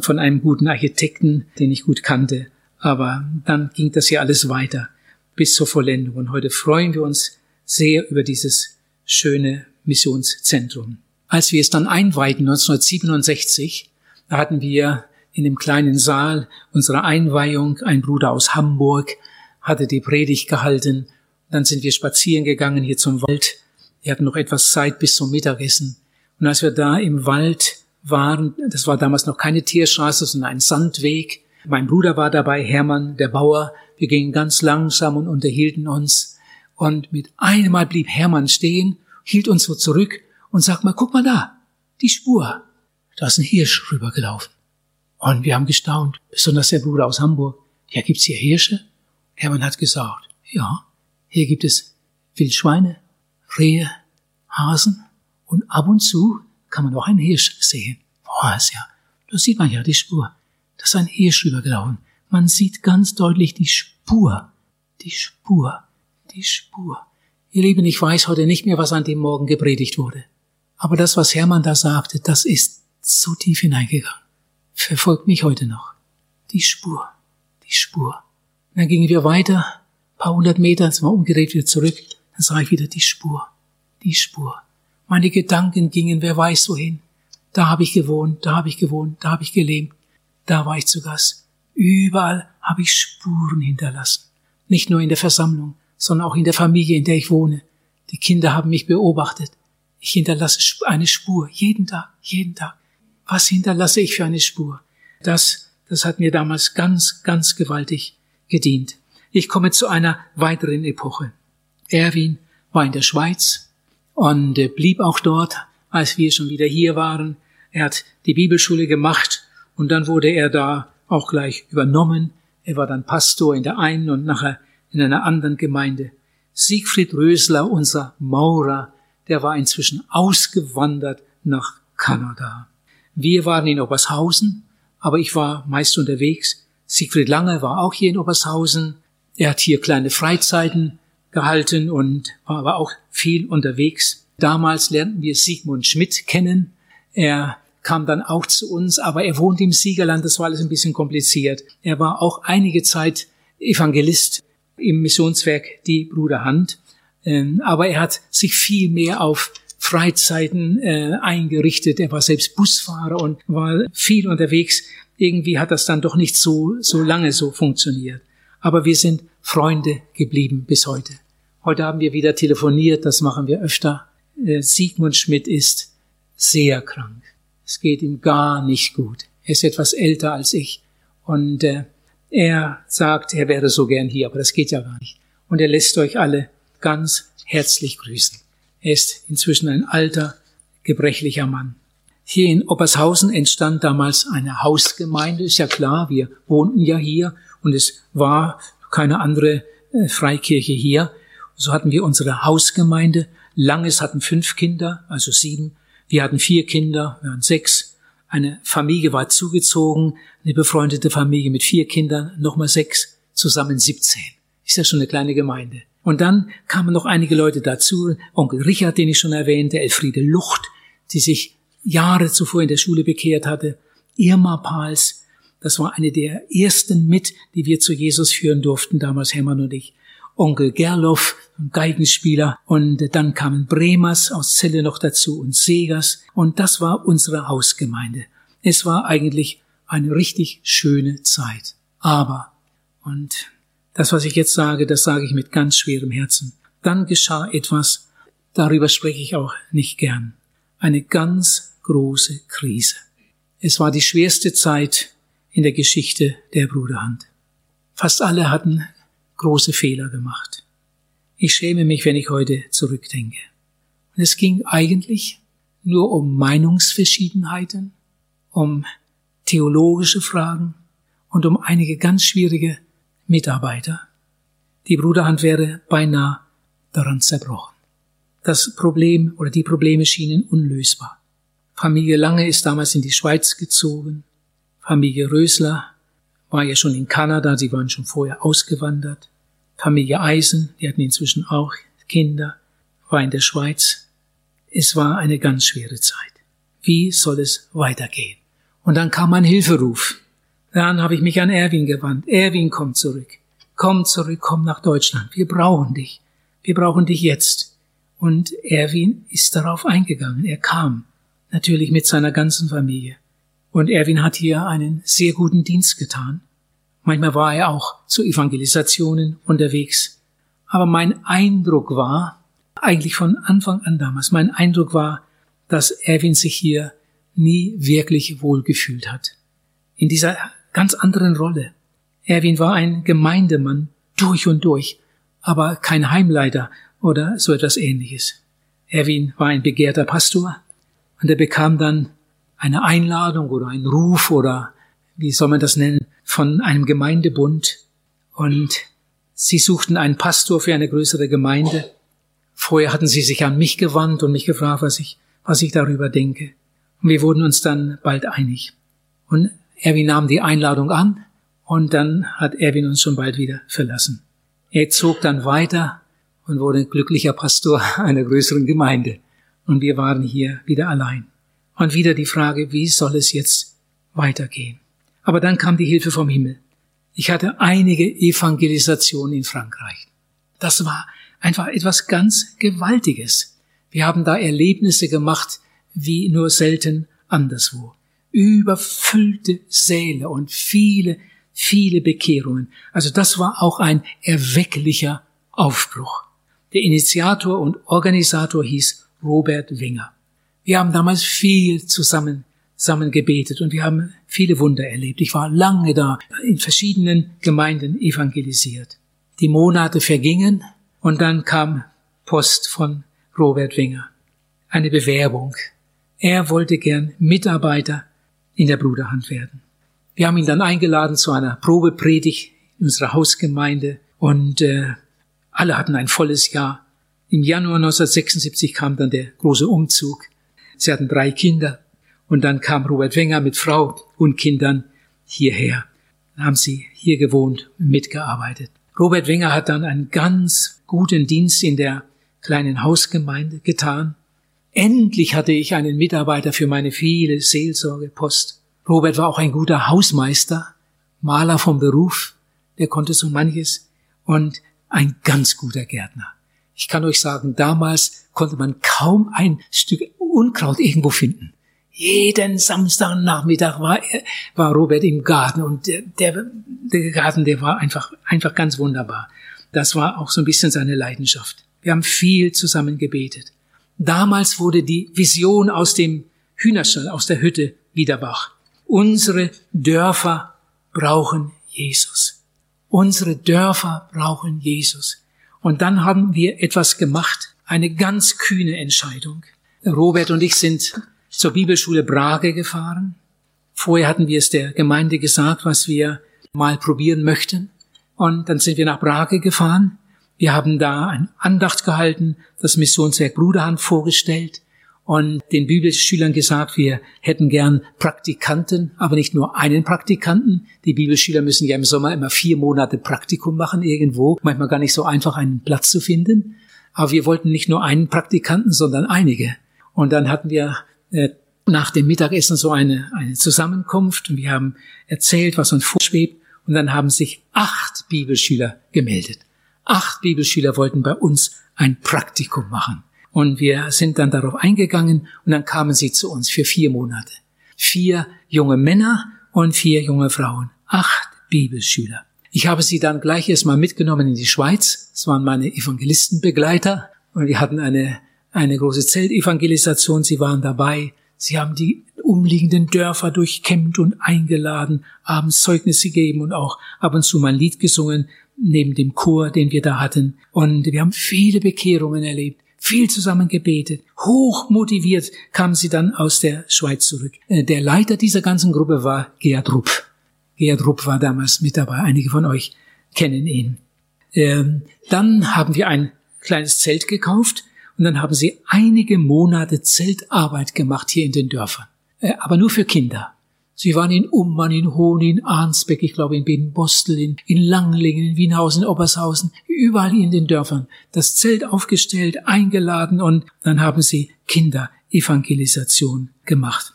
von einem guten Architekten, den ich gut kannte. Aber dann ging das hier alles weiter bis zur Vollendung. Und heute freuen wir uns sehr über dieses schöne Missionszentrum. Als wir es dann einweihten, 1967, da hatten wir in dem kleinen Saal unserer Einweihung, ein Bruder aus Hamburg hatte die Predigt gehalten. Dann sind wir spazieren gegangen hier zum Wald. Wir hatten noch etwas Zeit bis zum Mittagessen. Und als wir da im Wald waren, das war damals noch keine Tierstraße, sondern ein Sandweg. Mein Bruder war dabei, Hermann, der Bauer, wir gingen ganz langsam und unterhielten uns. Und mit einem Mal blieb Hermann stehen, hielt uns so zurück und sagt mal, guck mal da, die Spur. Da ist ein Hirsch rübergelaufen. Und wir haben gestaunt, besonders der Bruder aus Hamburg. Ja, gibt's hier Hirsche? Hermann hat gesagt, ja, hier gibt es Wildschweine, Rehe, Hasen und ab und zu kann man auch einen Hirsch sehen. Boah, ist ja, da sieht man ja die Spur. Da ist ein Hirsch rübergelaufen. Man sieht ganz deutlich die Spur, die Spur, die Spur. Ihr Lieben, ich weiß heute nicht mehr, was an dem Morgen gepredigt wurde. Aber das, was Hermann da sagte, das ist so tief hineingegangen. Verfolgt mich heute noch. Die Spur, die Spur. Dann gingen wir weiter, paar hundert Meter, sind wir umgedreht wieder zurück. Dann sah ich wieder die Spur, die Spur. Meine Gedanken gingen, wer weiß wohin. Da habe ich gewohnt, da habe ich gewohnt, da habe ich gelebt, da war ich zu Gast. Überall habe ich Spuren hinterlassen. Nicht nur in der Versammlung, sondern auch in der Familie, in der ich wohne. Die Kinder haben mich beobachtet. Ich hinterlasse eine Spur, jeden Tag, jeden Tag. Was hinterlasse ich für eine Spur? Das, das hat mir damals ganz, ganz gewaltig gedient. Ich komme zu einer weiteren Epoche. Erwin war in der Schweiz und blieb auch dort, als wir schon wieder hier waren. Er hat die Bibelschule gemacht und dann wurde er da auch gleich übernommen. Er war dann Pastor in der einen und nachher in einer anderen Gemeinde. Siegfried Rösler, unser Maurer, der war inzwischen ausgewandert nach Kanada. Wir waren in Obershausen, aber ich war meist unterwegs. Siegfried Lange war auch hier in Obershausen. Er hat hier kleine Freizeiten gehalten und war aber auch viel unterwegs. Damals lernten wir Sigmund Schmidt kennen. Er kam dann auch zu uns, aber er wohnt im Siegerland, das war alles ein bisschen kompliziert. Er war auch einige Zeit Evangelist im Missionswerk Die Bruderhand, ähm, aber er hat sich viel mehr auf Freizeiten äh, eingerichtet. Er war selbst Busfahrer und war viel unterwegs. Irgendwie hat das dann doch nicht so, so lange so funktioniert. Aber wir sind Freunde geblieben bis heute. Heute haben wir wieder telefoniert, das machen wir öfter. Äh, Sigmund Schmidt ist sehr krank. Es geht ihm gar nicht gut. Er ist etwas älter als ich. Und äh, er sagt, er wäre so gern hier, aber das geht ja gar nicht. Und er lässt euch alle ganz herzlich grüßen. Er ist inzwischen ein alter, gebrechlicher Mann. Hier in Oppershausen entstand damals eine Hausgemeinde, ist ja klar, wir wohnten ja hier und es war keine andere äh, Freikirche hier. So hatten wir unsere Hausgemeinde. Langes hatten fünf Kinder, also sieben. Wir hatten vier Kinder, wir hatten sechs. Eine Familie war zugezogen, eine befreundete Familie mit vier Kindern, nochmal sechs, zusammen 17. Ist ja schon eine kleine Gemeinde. Und dann kamen noch einige Leute dazu. Onkel Richard, den ich schon erwähnte, Elfriede Lucht, die sich Jahre zuvor in der Schule bekehrt hatte, Irma Pals, Das war eine der ersten mit, die wir zu Jesus führen durften, damals Hermann und ich. Onkel Gerloff, Geigenspieler, und dann kamen Bremers aus Celle noch dazu und Segers, und das war unsere Hausgemeinde. Es war eigentlich eine richtig schöne Zeit. Aber, und das, was ich jetzt sage, das sage ich mit ganz schwerem Herzen. Dann geschah etwas, darüber spreche ich auch nicht gern. Eine ganz große Krise. Es war die schwerste Zeit in der Geschichte der Bruderhand. Fast alle hatten große Fehler gemacht. Ich schäme mich, wenn ich heute zurückdenke. Und es ging eigentlich nur um Meinungsverschiedenheiten, um theologische Fragen und um einige ganz schwierige Mitarbeiter. Die Bruderhand wäre beinahe daran zerbrochen. Das Problem oder die Probleme schienen unlösbar. Familie Lange ist damals in die Schweiz gezogen. Familie Rösler war ja schon in Kanada, sie waren schon vorher ausgewandert. Familie Eisen, die hatten inzwischen auch Kinder, war in der Schweiz. Es war eine ganz schwere Zeit. Wie soll es weitergehen? Und dann kam ein Hilferuf. Dann habe ich mich an Erwin gewandt. Erwin, komm zurück. Komm zurück, komm nach Deutschland. Wir brauchen dich. Wir brauchen dich jetzt. Und Erwin ist darauf eingegangen. Er kam. Natürlich mit seiner ganzen Familie. Und Erwin hat hier einen sehr guten Dienst getan. Manchmal war er auch zu Evangelisationen unterwegs. Aber mein Eindruck war, eigentlich von Anfang an damals, mein Eindruck war, dass Erwin sich hier nie wirklich wohlgefühlt hat. In dieser ganz anderen Rolle. Erwin war ein Gemeindemann durch und durch, aber kein Heimleiter oder so etwas ähnliches. Erwin war ein begehrter Pastor und er bekam dann eine Einladung oder einen Ruf oder wie soll man das nennen, von einem Gemeindebund und sie suchten einen Pastor für eine größere Gemeinde. Vorher hatten sie sich an mich gewandt und mich gefragt, was ich, was ich darüber denke. Und wir wurden uns dann bald einig. Und Erwin nahm die Einladung an und dann hat Erwin uns schon bald wieder verlassen. Er zog dann weiter und wurde glücklicher Pastor *laughs* einer größeren Gemeinde. Und wir waren hier wieder allein. Und wieder die Frage, wie soll es jetzt weitergehen? Aber dann kam die Hilfe vom Himmel. Ich hatte einige Evangelisationen in Frankreich. Das war einfach etwas ganz Gewaltiges. Wir haben da Erlebnisse gemacht, wie nur selten anderswo. Überfüllte Säle und viele, viele Bekehrungen. Also das war auch ein erwecklicher Aufbruch. Der Initiator und Organisator hieß Robert Winger. Wir haben damals viel zusammen, zusammen gebetet und wir haben viele Wunder erlebt. Ich war lange da, in verschiedenen Gemeinden evangelisiert. Die Monate vergingen und dann kam Post von Robert Winger. Eine Bewerbung er wollte gern Mitarbeiter in der Bruderhand werden. Wir haben ihn dann eingeladen zu einer Probepredigt in unserer Hausgemeinde und äh, alle hatten ein volles Jahr. Im Januar 1976 kam dann der große Umzug. Sie hatten drei Kinder und dann kam Robert Wenger mit Frau und Kindern hierher. Dann haben sie hier gewohnt mitgearbeitet. Robert Wenger hat dann einen ganz guten Dienst in der kleinen Hausgemeinde getan. Endlich hatte ich einen Mitarbeiter für meine viele Seelsorgepost. Robert war auch ein guter Hausmeister, Maler vom Beruf, der konnte so manches und ein ganz guter Gärtner. Ich kann euch sagen, damals konnte man kaum ein Stück Unkraut irgendwo finden. Jeden Samstagnachmittag war, war Robert im Garten und der, der, Garten, der war einfach, einfach ganz wunderbar. Das war auch so ein bisschen seine Leidenschaft. Wir haben viel zusammen gebetet. Damals wurde die Vision aus dem Hühnerstall, aus der Hütte wieder wach. Unsere Dörfer brauchen Jesus. Unsere Dörfer brauchen Jesus. Und dann haben wir etwas gemacht, eine ganz kühne Entscheidung. Robert und ich sind zur Bibelschule Brage gefahren. Vorher hatten wir es der Gemeinde gesagt, was wir mal probieren möchten. Und dann sind wir nach Brage gefahren wir haben da ein Andacht gehalten, das Missionswerk Bruderhand vorgestellt und den Bibelschülern gesagt, wir hätten gern Praktikanten, aber nicht nur einen Praktikanten. Die Bibelschüler müssen ja im Sommer immer vier Monate Praktikum machen irgendwo, manchmal gar nicht so einfach einen Platz zu finden. Aber wir wollten nicht nur einen Praktikanten, sondern einige. Und dann hatten wir äh, nach dem Mittagessen so eine, eine Zusammenkunft und wir haben erzählt, was uns vorschwebt. Und dann haben sich acht Bibelschüler gemeldet. Acht Bibelschüler wollten bei uns ein Praktikum machen. Und wir sind dann darauf eingegangen und dann kamen sie zu uns für vier Monate. Vier junge Männer und vier junge Frauen. Acht Bibelschüler. Ich habe sie dann gleich erstmal mitgenommen in die Schweiz. Es waren meine Evangelistenbegleiter und wir hatten eine, eine große Zeltevangelisation. Sie waren dabei. Sie haben die umliegenden Dörfer durchkämmt und eingeladen, abends Zeugnisse gegeben und auch ab und zu mal ein Lied gesungen, neben dem Chor, den wir da hatten. Und wir haben viele Bekehrungen erlebt, viel zusammen gebetet. Hoch motiviert kamen sie dann aus der Schweiz zurück. Äh, der Leiter dieser ganzen Gruppe war Gerhard Rupp. Gerhard Rupp war damals mit dabei. Einige von euch kennen ihn. Ähm, dann haben wir ein kleines Zelt gekauft und dann haben sie einige Monate Zeltarbeit gemacht hier in den Dörfern. Äh, aber nur für Kinder. Sie waren in Ummann, in Hohn, in Arnsbeck, ich glaube in Bedenbostel, in, in Langlingen, in Wienhausen, Obershausen, überall in den Dörfern. Das Zelt aufgestellt, eingeladen und dann haben sie Kinderevangelisation gemacht.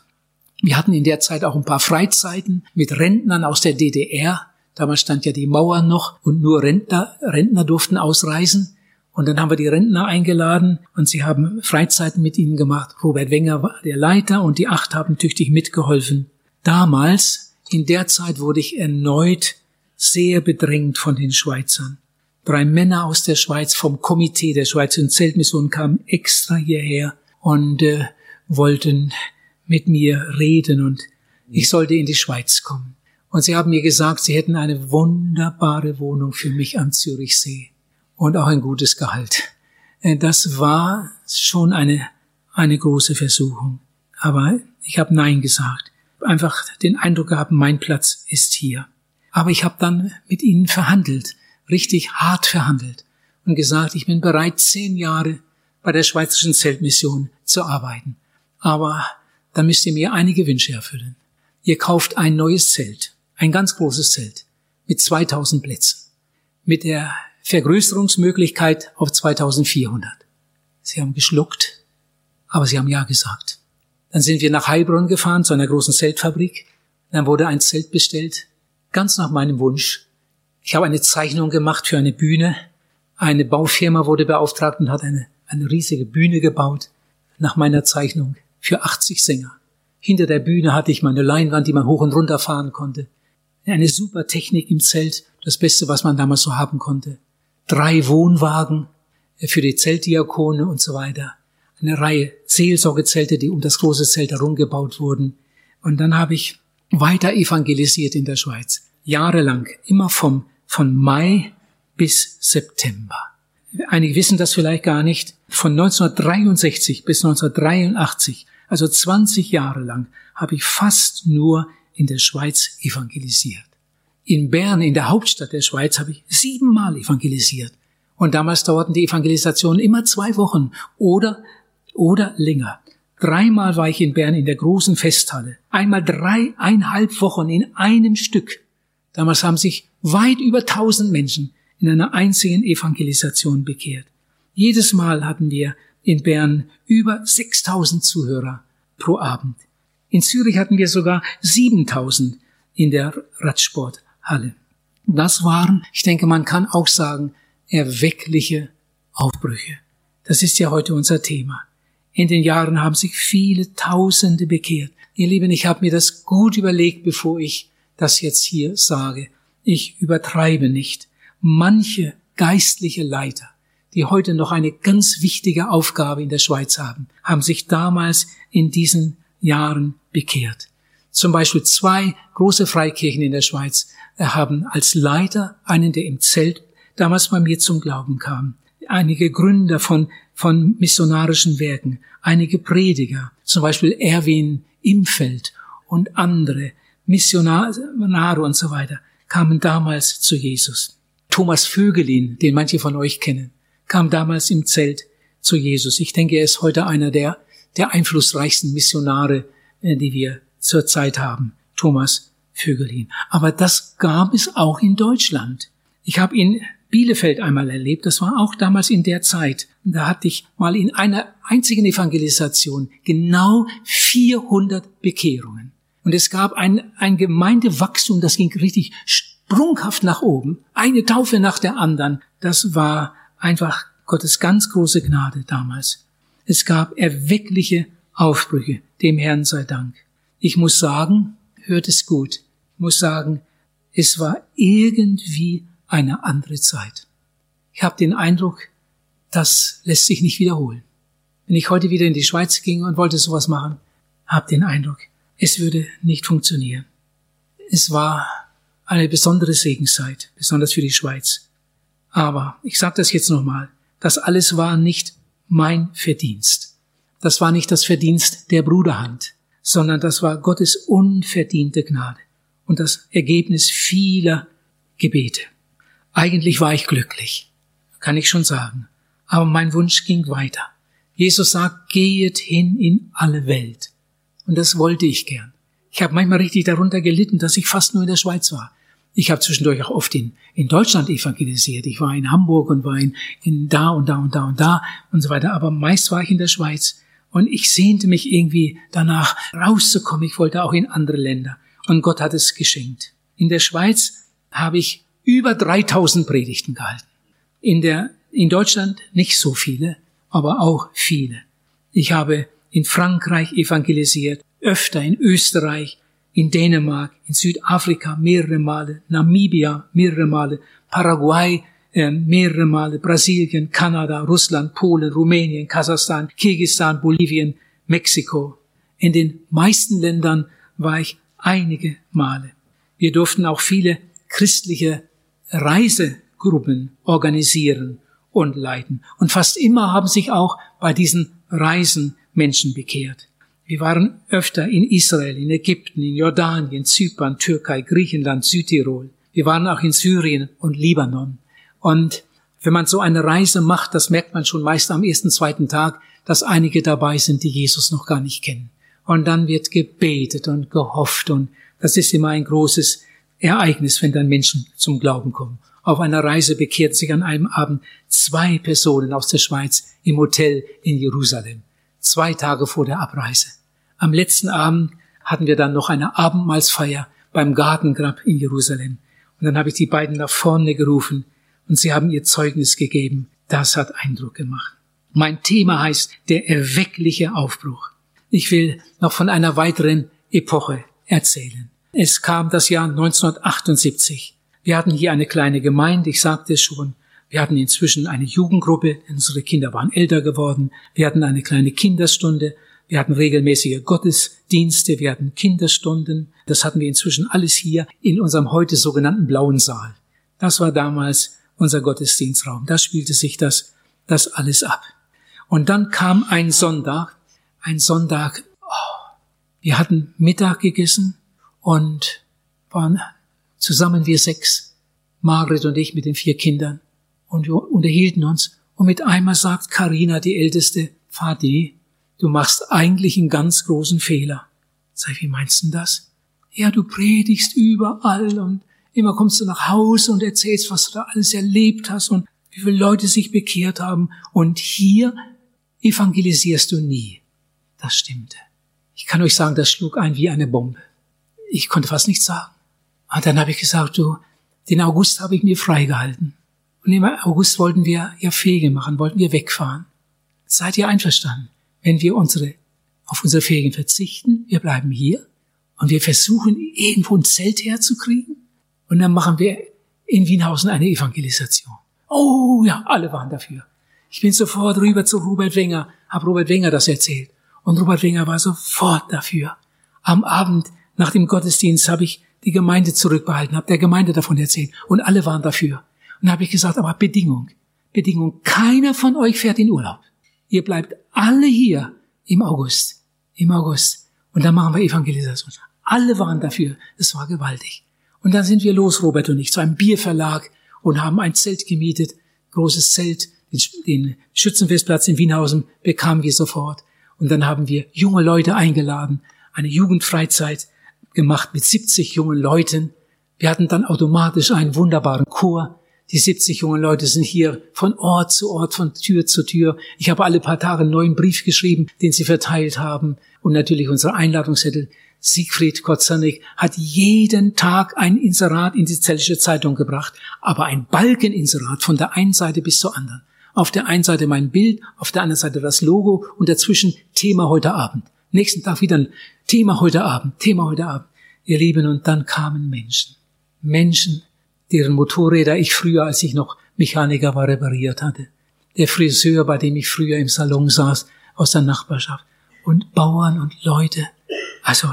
Wir hatten in der Zeit auch ein paar Freizeiten mit Rentnern aus der DDR. Damals stand ja die Mauer noch und nur Rentner, Rentner durften ausreisen. Und dann haben wir die Rentner eingeladen und sie haben Freizeiten mit ihnen gemacht. Robert Wenger war der Leiter und die acht haben tüchtig mitgeholfen. Damals, in der Zeit, wurde ich erneut sehr bedrängt von den Schweizern. Drei Männer aus der Schweiz vom Komitee der Schweizer Zeltmission kamen extra hierher und äh, wollten mit mir reden und ich sollte in die Schweiz kommen. Und sie haben mir gesagt, sie hätten eine wunderbare Wohnung für mich am Zürichsee und auch ein gutes Gehalt. Äh, das war schon eine, eine große Versuchung. Aber ich habe Nein gesagt. Einfach den Eindruck gehabt, mein Platz ist hier. Aber ich habe dann mit ihnen verhandelt, richtig hart verhandelt und gesagt, ich bin bereit, zehn Jahre bei der Schweizerischen Zeltmission zu arbeiten. Aber dann müsst ihr mir einige Wünsche erfüllen. Ihr kauft ein neues Zelt, ein ganz großes Zelt mit 2000 Plätzen, mit der Vergrößerungsmöglichkeit auf 2400. Sie haben geschluckt, aber sie haben Ja gesagt. Dann sind wir nach Heilbronn gefahren zu einer großen Zeltfabrik. Dann wurde ein Zelt bestellt, ganz nach meinem Wunsch. Ich habe eine Zeichnung gemacht für eine Bühne. Eine Baufirma wurde beauftragt und hat eine, eine riesige Bühne gebaut nach meiner Zeichnung für 80 Sänger. Hinter der Bühne hatte ich meine Leinwand, die man hoch und runter fahren konnte. Eine super Technik im Zelt, das Beste, was man damals so haben konnte. Drei Wohnwagen für die Zeltdiakone und so weiter. Eine Reihe Seelsorgezelte, die um das große Zelt herumgebaut wurden. Und dann habe ich weiter evangelisiert in der Schweiz. Jahrelang, immer vom, von Mai bis September. Einige wissen das vielleicht gar nicht. Von 1963 bis 1983 also 20 Jahre lang habe ich fast nur in der Schweiz evangelisiert. In Bern, in der Hauptstadt der Schweiz, habe ich siebenmal evangelisiert. Und damals dauerten die Evangelisationen immer zwei Wochen oder, oder länger. Dreimal war ich in Bern in der großen Festhalle. Einmal dreieinhalb Wochen in einem Stück. Damals haben sich weit über tausend Menschen in einer einzigen Evangelisation bekehrt. Jedes Mal hatten wir in Bern über 6000 Zuhörer pro Abend. In Zürich hatten wir sogar 7000 in der Radsporthalle. Das waren, ich denke, man kann auch sagen, erweckliche Aufbrüche. Das ist ja heute unser Thema. In den Jahren haben sich viele Tausende bekehrt. Ihr Lieben, ich habe mir das gut überlegt, bevor ich das jetzt hier sage. Ich übertreibe nicht. Manche geistliche Leiter die heute noch eine ganz wichtige Aufgabe in der Schweiz haben, haben sich damals in diesen Jahren bekehrt. Zum Beispiel zwei große Freikirchen in der Schweiz haben als Leiter einen, der im Zelt damals bei mir zum Glauben kam. Einige Gründer von, von missionarischen Werken, einige Prediger, zum Beispiel Erwin Imfeld und andere Missionare und so weiter, kamen damals zu Jesus. Thomas Vögelin, den manche von euch kennen, kam damals im Zelt zu Jesus. Ich denke, er ist heute einer der, der einflussreichsten Missionare, äh, die wir zurzeit haben. Thomas Vögelin. Aber das gab es auch in Deutschland. Ich habe in Bielefeld einmal erlebt. Das war auch damals in der Zeit. Da hatte ich mal in einer einzigen Evangelisation genau 400 Bekehrungen. Und es gab ein, ein Gemeindewachstum, das ging richtig sprunghaft nach oben. Eine Taufe nach der anderen. Das war einfach Gottes ganz große Gnade damals. Es gab erweckliche Aufbrüche. Dem Herrn sei Dank. Ich muss sagen, hört es gut, ich muss sagen, es war irgendwie eine andere Zeit. Ich habe den Eindruck, das lässt sich nicht wiederholen. Wenn ich heute wieder in die Schweiz ging und wollte sowas machen, habe den Eindruck, es würde nicht funktionieren. Es war eine besondere Segenszeit, besonders für die Schweiz. Aber ich sage das jetzt nochmal, das alles war nicht mein Verdienst. Das war nicht das Verdienst der Bruderhand, sondern das war Gottes unverdiente Gnade und das Ergebnis vieler Gebete. Eigentlich war ich glücklich, kann ich schon sagen, aber mein Wunsch ging weiter. Jesus sagt, gehet hin in alle Welt. Und das wollte ich gern. Ich habe manchmal richtig darunter gelitten, dass ich fast nur in der Schweiz war. Ich habe zwischendurch auch oft in, in Deutschland evangelisiert. Ich war in Hamburg und war in, in da und da und da und da und so weiter. Aber meist war ich in der Schweiz. Und ich sehnte mich irgendwie danach rauszukommen. Ich wollte auch in andere Länder. Und Gott hat es geschenkt. In der Schweiz habe ich über 3000 Predigten gehalten. In der, in Deutschland nicht so viele, aber auch viele. Ich habe in Frankreich evangelisiert, öfter in Österreich, in Dänemark, in Südafrika mehrere Male, Namibia mehrere Male, Paraguay äh, mehrere Male, Brasilien, Kanada, Russland, Polen, Rumänien, Kasachstan, Kirgisistan, Bolivien, Mexiko. In den meisten Ländern war ich einige Male. Wir durften auch viele christliche Reisegruppen organisieren und leiten. Und fast immer haben sich auch bei diesen Reisen Menschen bekehrt. Wir waren öfter in Israel, in Ägypten, in Jordanien, Zypern, Türkei, Griechenland, Südtirol. Wir waren auch in Syrien und Libanon. Und wenn man so eine Reise macht, das merkt man schon meist am ersten, zweiten Tag, dass einige dabei sind, die Jesus noch gar nicht kennen. Und dann wird gebetet und gehofft und das ist immer ein großes Ereignis, wenn dann Menschen zum Glauben kommen. Auf einer Reise bekehrten sich an einem Abend zwei Personen aus der Schweiz im Hotel in Jerusalem. Zwei Tage vor der Abreise. Am letzten Abend hatten wir dann noch eine Abendmahlsfeier beim Gartengrab in Jerusalem. Und dann habe ich die beiden nach vorne gerufen und sie haben ihr Zeugnis gegeben. Das hat Eindruck gemacht. Mein Thema heißt der erweckliche Aufbruch. Ich will noch von einer weiteren Epoche erzählen. Es kam das Jahr 1978. Wir hatten hier eine kleine Gemeinde, ich sagte es schon. Wir hatten inzwischen eine Jugendgruppe, unsere Kinder waren älter geworden. Wir hatten eine kleine Kinderstunde. Wir hatten regelmäßige Gottesdienste, wir hatten Kinderstunden. Das hatten wir inzwischen alles hier in unserem heute sogenannten blauen Saal. Das war damals unser Gottesdienstraum. Da spielte sich das, das alles ab. Und dann kam ein Sonntag, ein Sonntag, oh, wir hatten Mittag gegessen und waren zusammen wir sechs, Margret und ich mit den vier Kindern und wir unterhielten uns und mit einmal sagt Karina, die Älteste, Vati, du machst eigentlich einen ganz großen Fehler. Sag ich, wie meinst du das? Ja, du predigst überall und immer kommst du nach Hause und erzählst, was du da alles erlebt hast und wie viele Leute sich bekehrt haben und hier evangelisierst du nie. Das stimmte. Ich kann euch sagen, das schlug ein wie eine Bombe. Ich konnte fast nichts sagen. Und dann habe ich gesagt, du, den August habe ich mir freigehalten. Und im August wollten wir ja Fege machen, wollten wir wegfahren. Seid ihr einverstanden? Wenn wir unsere, auf unsere Ferien verzichten, wir bleiben hier und wir versuchen, irgendwo ein Zelt herzukriegen und dann machen wir in Wienhausen eine Evangelisation. Oh ja, alle waren dafür. Ich bin sofort rüber zu Robert Wenger, habe Robert Wenger das erzählt. Und Robert Wenger war sofort dafür. Am Abend nach dem Gottesdienst habe ich die Gemeinde zurückbehalten, habe der Gemeinde davon erzählt und alle waren dafür. Und dann habe ich gesagt, aber Bedingung, Bedingung, keiner von euch fährt in Urlaub. Ihr bleibt alle hier im August, im August. Und dann machen wir Evangelisation. Alle waren dafür. Es war gewaltig. Und dann sind wir los, Robert und ich, zu einem Bierverlag und haben ein Zelt gemietet, großes Zelt, den Schützenfestplatz in Wienhausen bekamen wir sofort. Und dann haben wir junge Leute eingeladen, eine Jugendfreizeit gemacht mit 70 jungen Leuten. Wir hatten dann automatisch einen wunderbaren Chor, Die 70 jungen Leute sind hier von Ort zu Ort, von Tür zu Tür. Ich habe alle paar Tage einen neuen Brief geschrieben, den sie verteilt haben. Und natürlich unsere Einladungszettel. Siegfried Kotzanik hat jeden Tag ein Inserat in die Zellische Zeitung gebracht, aber ein Balkeninserat von der einen Seite bis zur anderen. Auf der einen Seite mein Bild, auf der anderen Seite das Logo und dazwischen Thema heute Abend. Nächsten Tag wieder ein Thema heute Abend, Thema heute Abend. Ihr Lieben, und dann kamen Menschen. Menschen, deren Motorräder ich früher, als ich noch Mechaniker war, repariert hatte. Der Friseur, bei dem ich früher im Salon saß, aus der Nachbarschaft. Und Bauern und Leute. Also,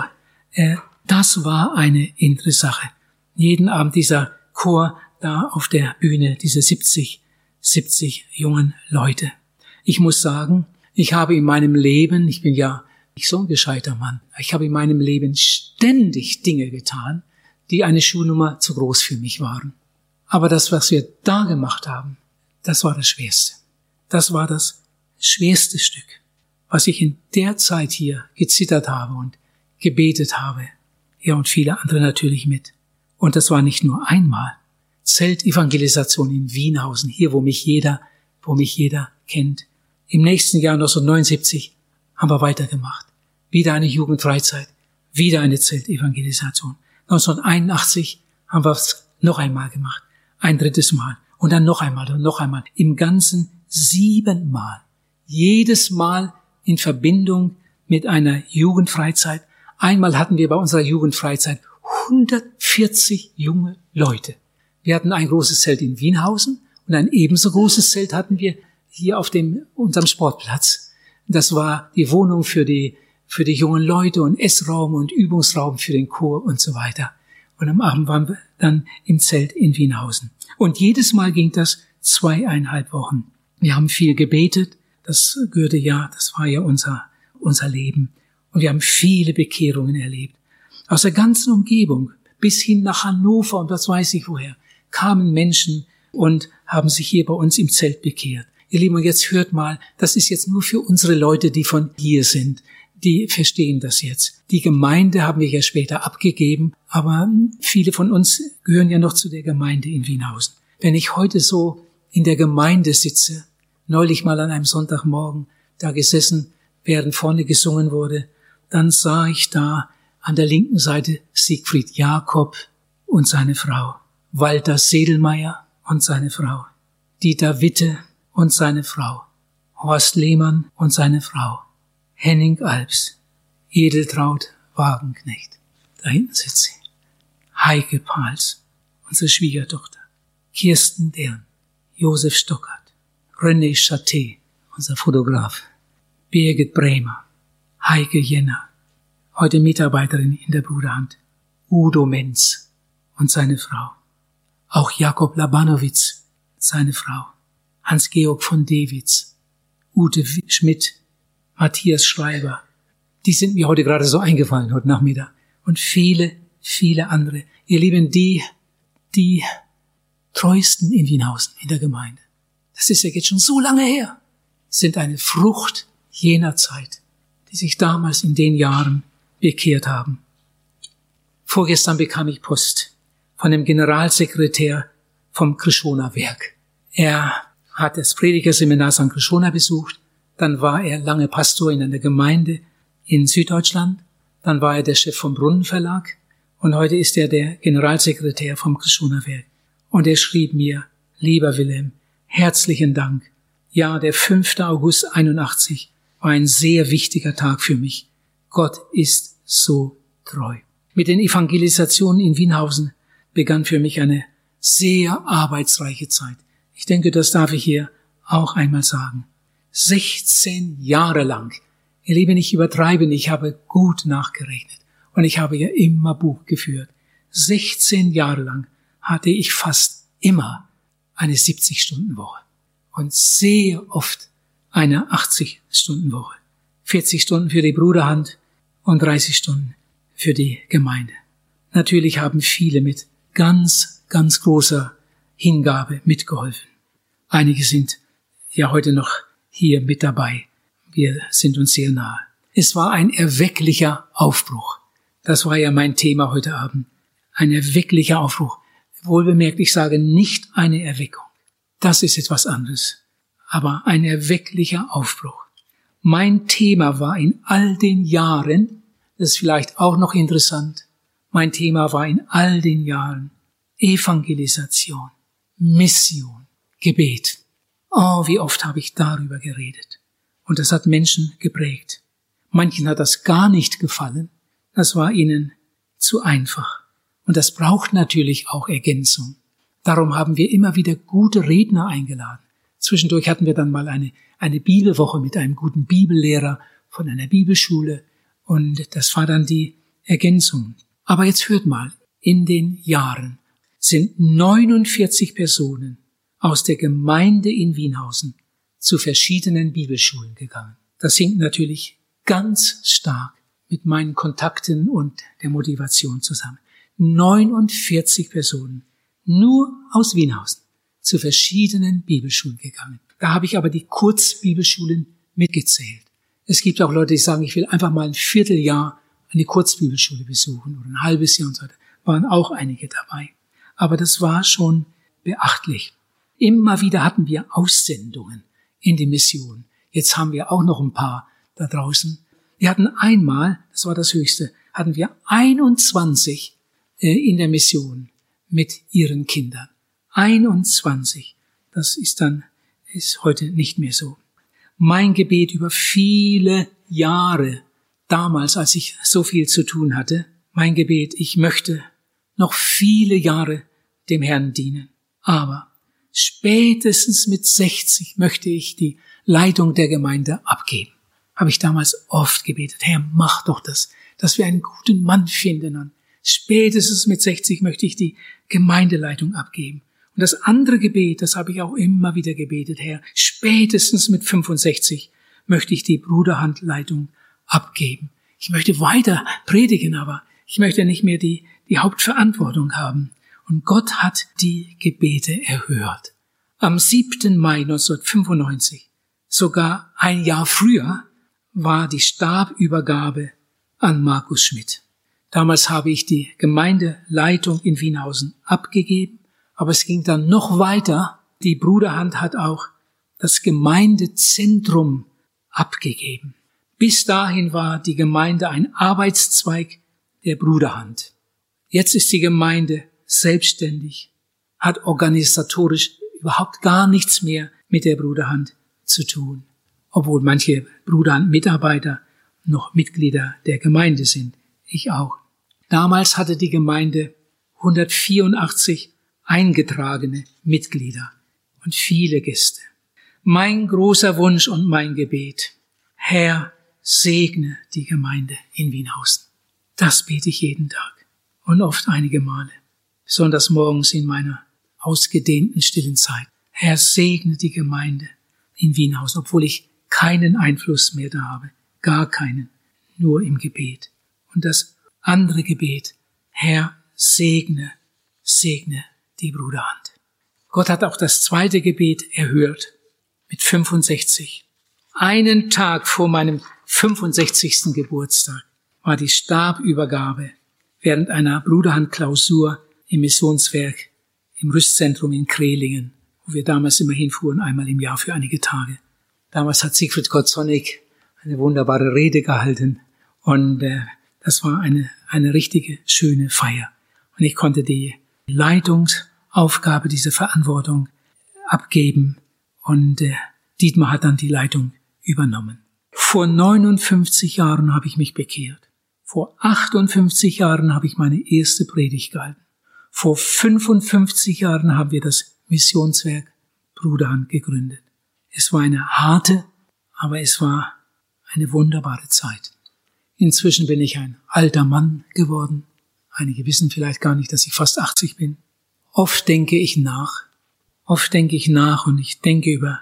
äh, das war eine interessante Sache. Jeden Abend dieser Chor da auf der Bühne, diese 70, 70 jungen Leute. Ich muss sagen, ich habe in meinem Leben, ich bin ja nicht so ein gescheiter Mann, ich habe in meinem Leben ständig Dinge getan, die eine Schuhnummer zu groß für mich waren. Aber das, was wir da gemacht haben, das war das Schwerste. Das war das schwerste Stück, was ich in der Zeit hier gezittert habe und gebetet habe. Ja, und viele andere natürlich mit. Und das war nicht nur einmal. Zeltevangelisation in Wienhausen, hier, wo mich jeder, wo mich jeder kennt. Im nächsten Jahr 1979 haben wir weitergemacht. Wieder eine Jugendfreizeit, wieder eine Zeltevangelisation. 1981 haben wir es noch einmal gemacht. Ein drittes Mal. Und dann noch einmal und noch einmal. Im Ganzen siebenmal. Jedes Mal in Verbindung mit einer Jugendfreizeit. Einmal hatten wir bei unserer Jugendfreizeit 140 junge Leute. Wir hatten ein großes Zelt in Wienhausen und ein ebenso großes Zelt hatten wir hier auf dem, unserem Sportplatz. Das war die Wohnung für die für die jungen Leute und Essraum und Übungsraum für den Chor und so weiter. Und am Abend waren wir dann im Zelt in Wienhausen. Und jedes Mal ging das zweieinhalb Wochen. Wir haben viel gebetet. Das gehörte ja, das war ja unser, unser Leben. Und wir haben viele Bekehrungen erlebt. Aus der ganzen Umgebung bis hin nach Hannover und was weiß ich woher kamen Menschen und haben sich hier bei uns im Zelt bekehrt. Ihr Lieben, jetzt hört mal, das ist jetzt nur für unsere Leute, die von hier sind die verstehen das jetzt. Die Gemeinde haben wir ja später abgegeben, aber viele von uns gehören ja noch zu der Gemeinde in Wienhausen. Wenn ich heute so in der Gemeinde sitze, neulich mal an einem Sonntagmorgen da gesessen, während vorne gesungen wurde, dann sah ich da an der linken Seite Siegfried Jakob und seine Frau, Walter Sedelmeier und seine Frau, Dieter Witte und seine Frau, Horst Lehmann und seine Frau, Henning Alps, Edeltraut Wagenknecht. Da hinten sitzt sie. Heike Pals, unsere Schwiegertochter. Kirsten Dern, Josef Stockert, René Chaté, unser Fotograf. Birgit Bremer, Heike Jenner, heute Mitarbeiterin in der Bruderhand. Udo Menz und seine Frau. Auch Jakob Labanowitz, seine Frau. Hans-Georg von Dewitz, Ute Schmidt, Matthias Schreiber. Die sind mir heute gerade so eingefallen, heute Nachmittag. Und viele, viele andere. Ihr Lieben, die, die treuesten in Wienhausen, in der Gemeinde. Das ist ja jetzt schon so lange her. Sind eine Frucht jener Zeit, die sich damals in den Jahren bekehrt haben. Vorgestern bekam ich Post von dem Generalsekretär vom Krishona Werk. Er hat das Predigerseminar St. Krishona besucht dann war er lange Pastor in einer Gemeinde in Süddeutschland. Dann war er der Chef vom Brunnenverlag. Und heute ist er der Generalsekretär vom Krischuner Werk. Und er schrieb mir, lieber Wilhelm, herzlichen Dank. Ja, der 5. August 81 war ein sehr wichtiger Tag für mich. Gott ist so treu. Mit den Evangelisationen in Wienhausen begann für mich eine sehr arbeitsreiche Zeit. Ich denke, das darf ich hier auch einmal sagen. 16 Jahre lang. Ihr Lieben, ich übertreibe ich habe gut nachgerechnet. Und ich habe ja immer Buch geführt. 16 Jahre lang hatte ich fast immer eine 70-Stunden-Woche. Und sehr oft eine 80-Stunden-Woche. 40 Stunden für die Bruderhand und 30 Stunden für die Gemeinde. Natürlich haben viele mit ganz, ganz großer Hingabe mitgeholfen. Einige sind ja heute noch hier mit dabei. Wir sind uns sehr nahe. Es war ein erwecklicher Aufbruch. Das war ja mein Thema heute Abend. Ein erwecklicher Aufbruch. Wohlbemerkt, ich sage nicht eine Erweckung. Das ist etwas anderes. Aber ein erwecklicher Aufbruch. Mein Thema war in all den Jahren, das ist vielleicht auch noch interessant, mein Thema war in all den Jahren Evangelisation, Mission, Gebet. Oh, wie oft habe ich darüber geredet. Und das hat Menschen geprägt. Manchen hat das gar nicht gefallen. Das war ihnen zu einfach. Und das braucht natürlich auch Ergänzung. Darum haben wir immer wieder gute Redner eingeladen. Zwischendurch hatten wir dann mal eine, eine Bibelwoche mit einem guten Bibellehrer von einer Bibelschule. Und das war dann die Ergänzung. Aber jetzt hört mal, in den Jahren sind 49 Personen aus der Gemeinde in Wienhausen zu verschiedenen Bibelschulen gegangen. Das hing natürlich ganz stark mit meinen Kontakten und der Motivation zusammen. 49 Personen nur aus Wienhausen zu verschiedenen Bibelschulen gegangen. Da habe ich aber die Kurzbibelschulen mitgezählt. Es gibt auch Leute, die sagen, ich will einfach mal ein Vierteljahr eine Kurzbibelschule besuchen oder ein halbes Jahr und so weiter. Waren auch einige dabei. Aber das war schon beachtlich. Immer wieder hatten wir Aussendungen in die Mission. Jetzt haben wir auch noch ein paar da draußen. Wir hatten einmal, das war das Höchste, hatten wir 21 äh, in der Mission mit ihren Kindern. 21. Das ist dann, ist heute nicht mehr so. Mein Gebet über viele Jahre, damals, als ich so viel zu tun hatte, mein Gebet, ich möchte noch viele Jahre dem Herrn dienen. Aber spätestens mit 60 möchte ich die Leitung der Gemeinde abgeben. Habe ich damals oft gebetet, Herr, mach doch das, dass wir einen guten Mann finden. Und spätestens mit 60 möchte ich die Gemeindeleitung abgeben. Und das andere Gebet, das habe ich auch immer wieder gebetet, Herr, spätestens mit 65 möchte ich die Bruderhandleitung abgeben. Ich möchte weiter predigen, aber ich möchte nicht mehr die, die Hauptverantwortung haben. Und Gott hat die Gebete erhört. Am 7. Mai 1995, sogar ein Jahr früher, war die Stabübergabe an Markus Schmidt. Damals habe ich die Gemeindeleitung in Wienhausen abgegeben, aber es ging dann noch weiter. Die Bruderhand hat auch das Gemeindezentrum abgegeben. Bis dahin war die Gemeinde ein Arbeitszweig der Bruderhand. Jetzt ist die Gemeinde selbstständig, hat organisatorisch überhaupt gar nichts mehr mit der Bruderhand zu tun, obwohl manche Bruderhand-Mitarbeiter noch Mitglieder der Gemeinde sind, ich auch. Damals hatte die Gemeinde 184 eingetragene Mitglieder und viele Gäste. Mein großer Wunsch und mein Gebet, Herr, segne die Gemeinde in Wienhausen. Das bete ich jeden Tag und oft einige Male besonders morgens in meiner ausgedehnten stillen Zeit. Herr, segne die Gemeinde in Wienhaus, obwohl ich keinen Einfluss mehr da habe, gar keinen, nur im Gebet. Und das andere Gebet, Herr, segne, segne die Bruderhand. Gott hat auch das zweite Gebet erhört mit 65. Einen Tag vor meinem 65. Geburtstag war die Stabübergabe während einer Bruderhandklausur im Missionswerk im Rüstzentrum in Krelingen, wo wir damals immer hinfuhren, einmal im Jahr für einige Tage. Damals hat Siegfried Gottsonnig eine wunderbare Rede gehalten und äh, das war eine, eine richtige schöne Feier. Und ich konnte die Leitungsaufgabe, diese Verantwortung abgeben und äh, Dietmar hat dann die Leitung übernommen. Vor 59 Jahren habe ich mich bekehrt. Vor 58 Jahren habe ich meine erste Predigt gehalten. Vor 55 Jahren haben wir das Missionswerk Bruderhand gegründet. Es war eine harte, aber es war eine wunderbare Zeit. Inzwischen bin ich ein alter Mann geworden. Einige wissen vielleicht gar nicht, dass ich fast 80 bin. Oft denke ich nach. Oft denke ich nach und ich denke über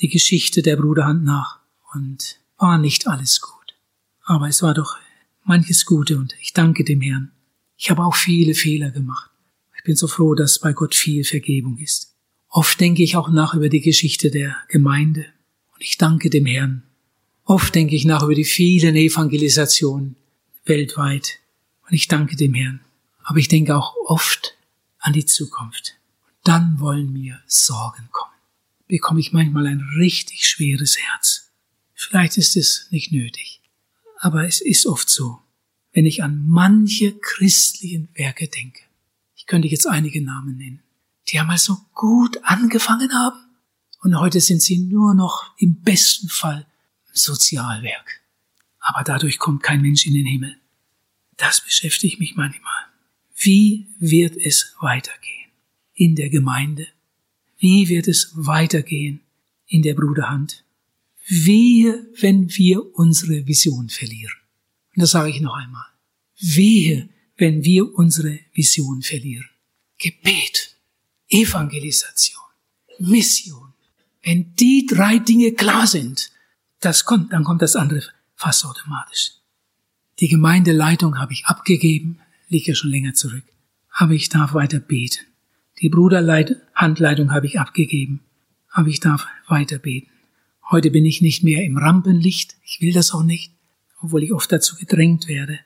die Geschichte der Bruderhand nach. Und war nicht alles gut. Aber es war doch manches Gute und ich danke dem Herrn. Ich habe auch viele Fehler gemacht bin so froh, dass bei Gott viel Vergebung ist. Oft denke ich auch nach über die Geschichte der Gemeinde und ich danke dem Herrn. Oft denke ich nach über die vielen Evangelisationen weltweit und ich danke dem Herrn. Aber ich denke auch oft an die Zukunft. Dann wollen mir Sorgen kommen. Bekomme ich manchmal ein richtig schweres Herz. Vielleicht ist es nicht nötig, aber es ist oft so, wenn ich an manche christlichen Werke denke. Ich könnte jetzt einige Namen nennen, die einmal so gut angefangen haben und heute sind sie nur noch im besten Fall Sozialwerk. Aber dadurch kommt kein Mensch in den Himmel. Das beschäftigt mich manchmal. Wie wird es weitergehen in der Gemeinde? Wie wird es weitergehen in der Bruderhand? Wehe, wenn wir unsere Vision verlieren. Und das sage ich noch einmal. Wehe, wenn wir unsere Vision verlieren. Gebet, Evangelisation, Mission. Wenn die drei Dinge klar sind, das kommt, dann kommt das andere fast automatisch. Die Gemeindeleitung habe ich abgegeben, liegt ja schon länger zurück. Aber ich darf weiter beten. Die Bruderhandleitung habe ich abgegeben, aber ich darf weiter beten. Heute bin ich nicht mehr im Rampenlicht, ich will das auch nicht, obwohl ich oft dazu gedrängt werde.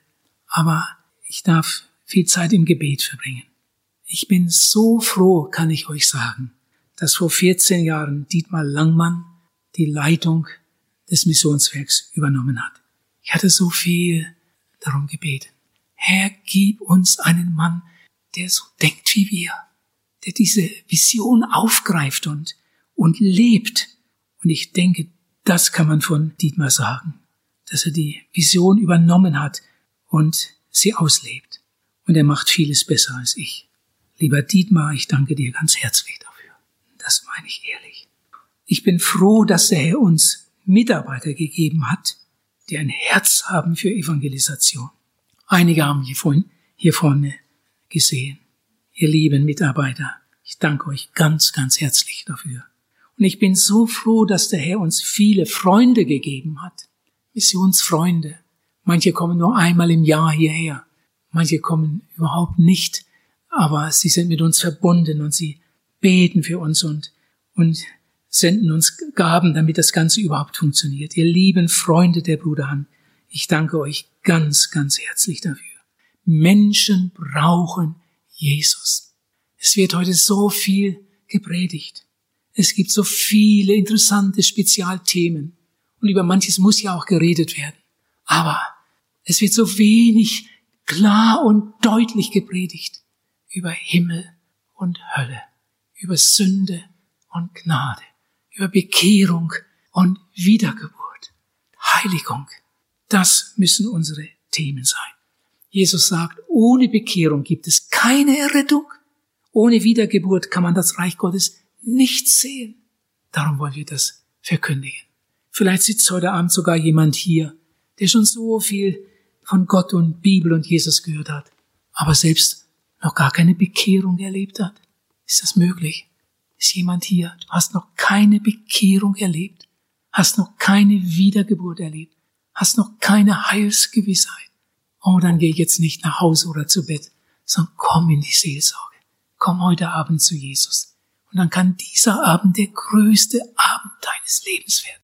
Aber ich darf viel Zeit im Gebet verbringen. Ich bin so froh, kann ich euch sagen, dass vor 14 Jahren Dietmar Langmann die Leitung des Missionswerks übernommen hat. Ich hatte so viel darum gebeten. Herr, gib uns einen Mann, der so denkt wie wir, der diese Vision aufgreift und, und lebt. Und ich denke, das kann man von Dietmar sagen, dass er die Vision übernommen hat und sie auslebt. Und er macht vieles besser als ich. Lieber Dietmar, ich danke dir ganz herzlich dafür. Das meine ich ehrlich. Ich bin froh, dass der Herr uns Mitarbeiter gegeben hat, die ein Herz haben für Evangelisation. Einige haben hier vorhin, hier vorne gesehen. Ihr lieben Mitarbeiter, ich danke euch ganz, ganz herzlich dafür. Und ich bin so froh, dass der Herr uns viele Freunde gegeben hat. Missionsfreunde. Manche kommen nur einmal im Jahr hierher. Manche kommen überhaupt nicht. Aber sie sind mit uns verbunden und sie beten für uns und, und senden uns Gaben, damit das Ganze überhaupt funktioniert. Ihr lieben Freunde der Bruderhand, ich danke euch ganz, ganz herzlich dafür. Menschen brauchen Jesus. Es wird heute so viel gepredigt. Es gibt so viele interessante Spezialthemen. Und über manches muss ja auch geredet werden. Aber es wird so wenig klar und deutlich gepredigt über Himmel und Hölle, über Sünde und Gnade über Bekehrung und Wiedergeburt, Heiligung. Das müssen unsere Themen sein. Jesus sagt, ohne Bekehrung gibt es keine Errettung. Ohne Wiedergeburt kann man das Reich Gottes nicht sehen. Darum wollen wir das verkündigen. Vielleicht sitzt heute Abend sogar jemand hier, der schon so viel von Gott und Bibel und Jesus gehört hat, aber selbst noch gar keine Bekehrung erlebt hat. Ist das möglich? Ist jemand hier? Du hast noch keine Bekehrung erlebt, hast noch keine Wiedergeburt erlebt, hast noch keine Heilsgewissheit. Oh, dann geh jetzt nicht nach Hause oder zu Bett, sondern komm in die Seelsorge. Komm heute Abend zu Jesus. Und dann kann dieser Abend der größte Abend deines Lebens werden.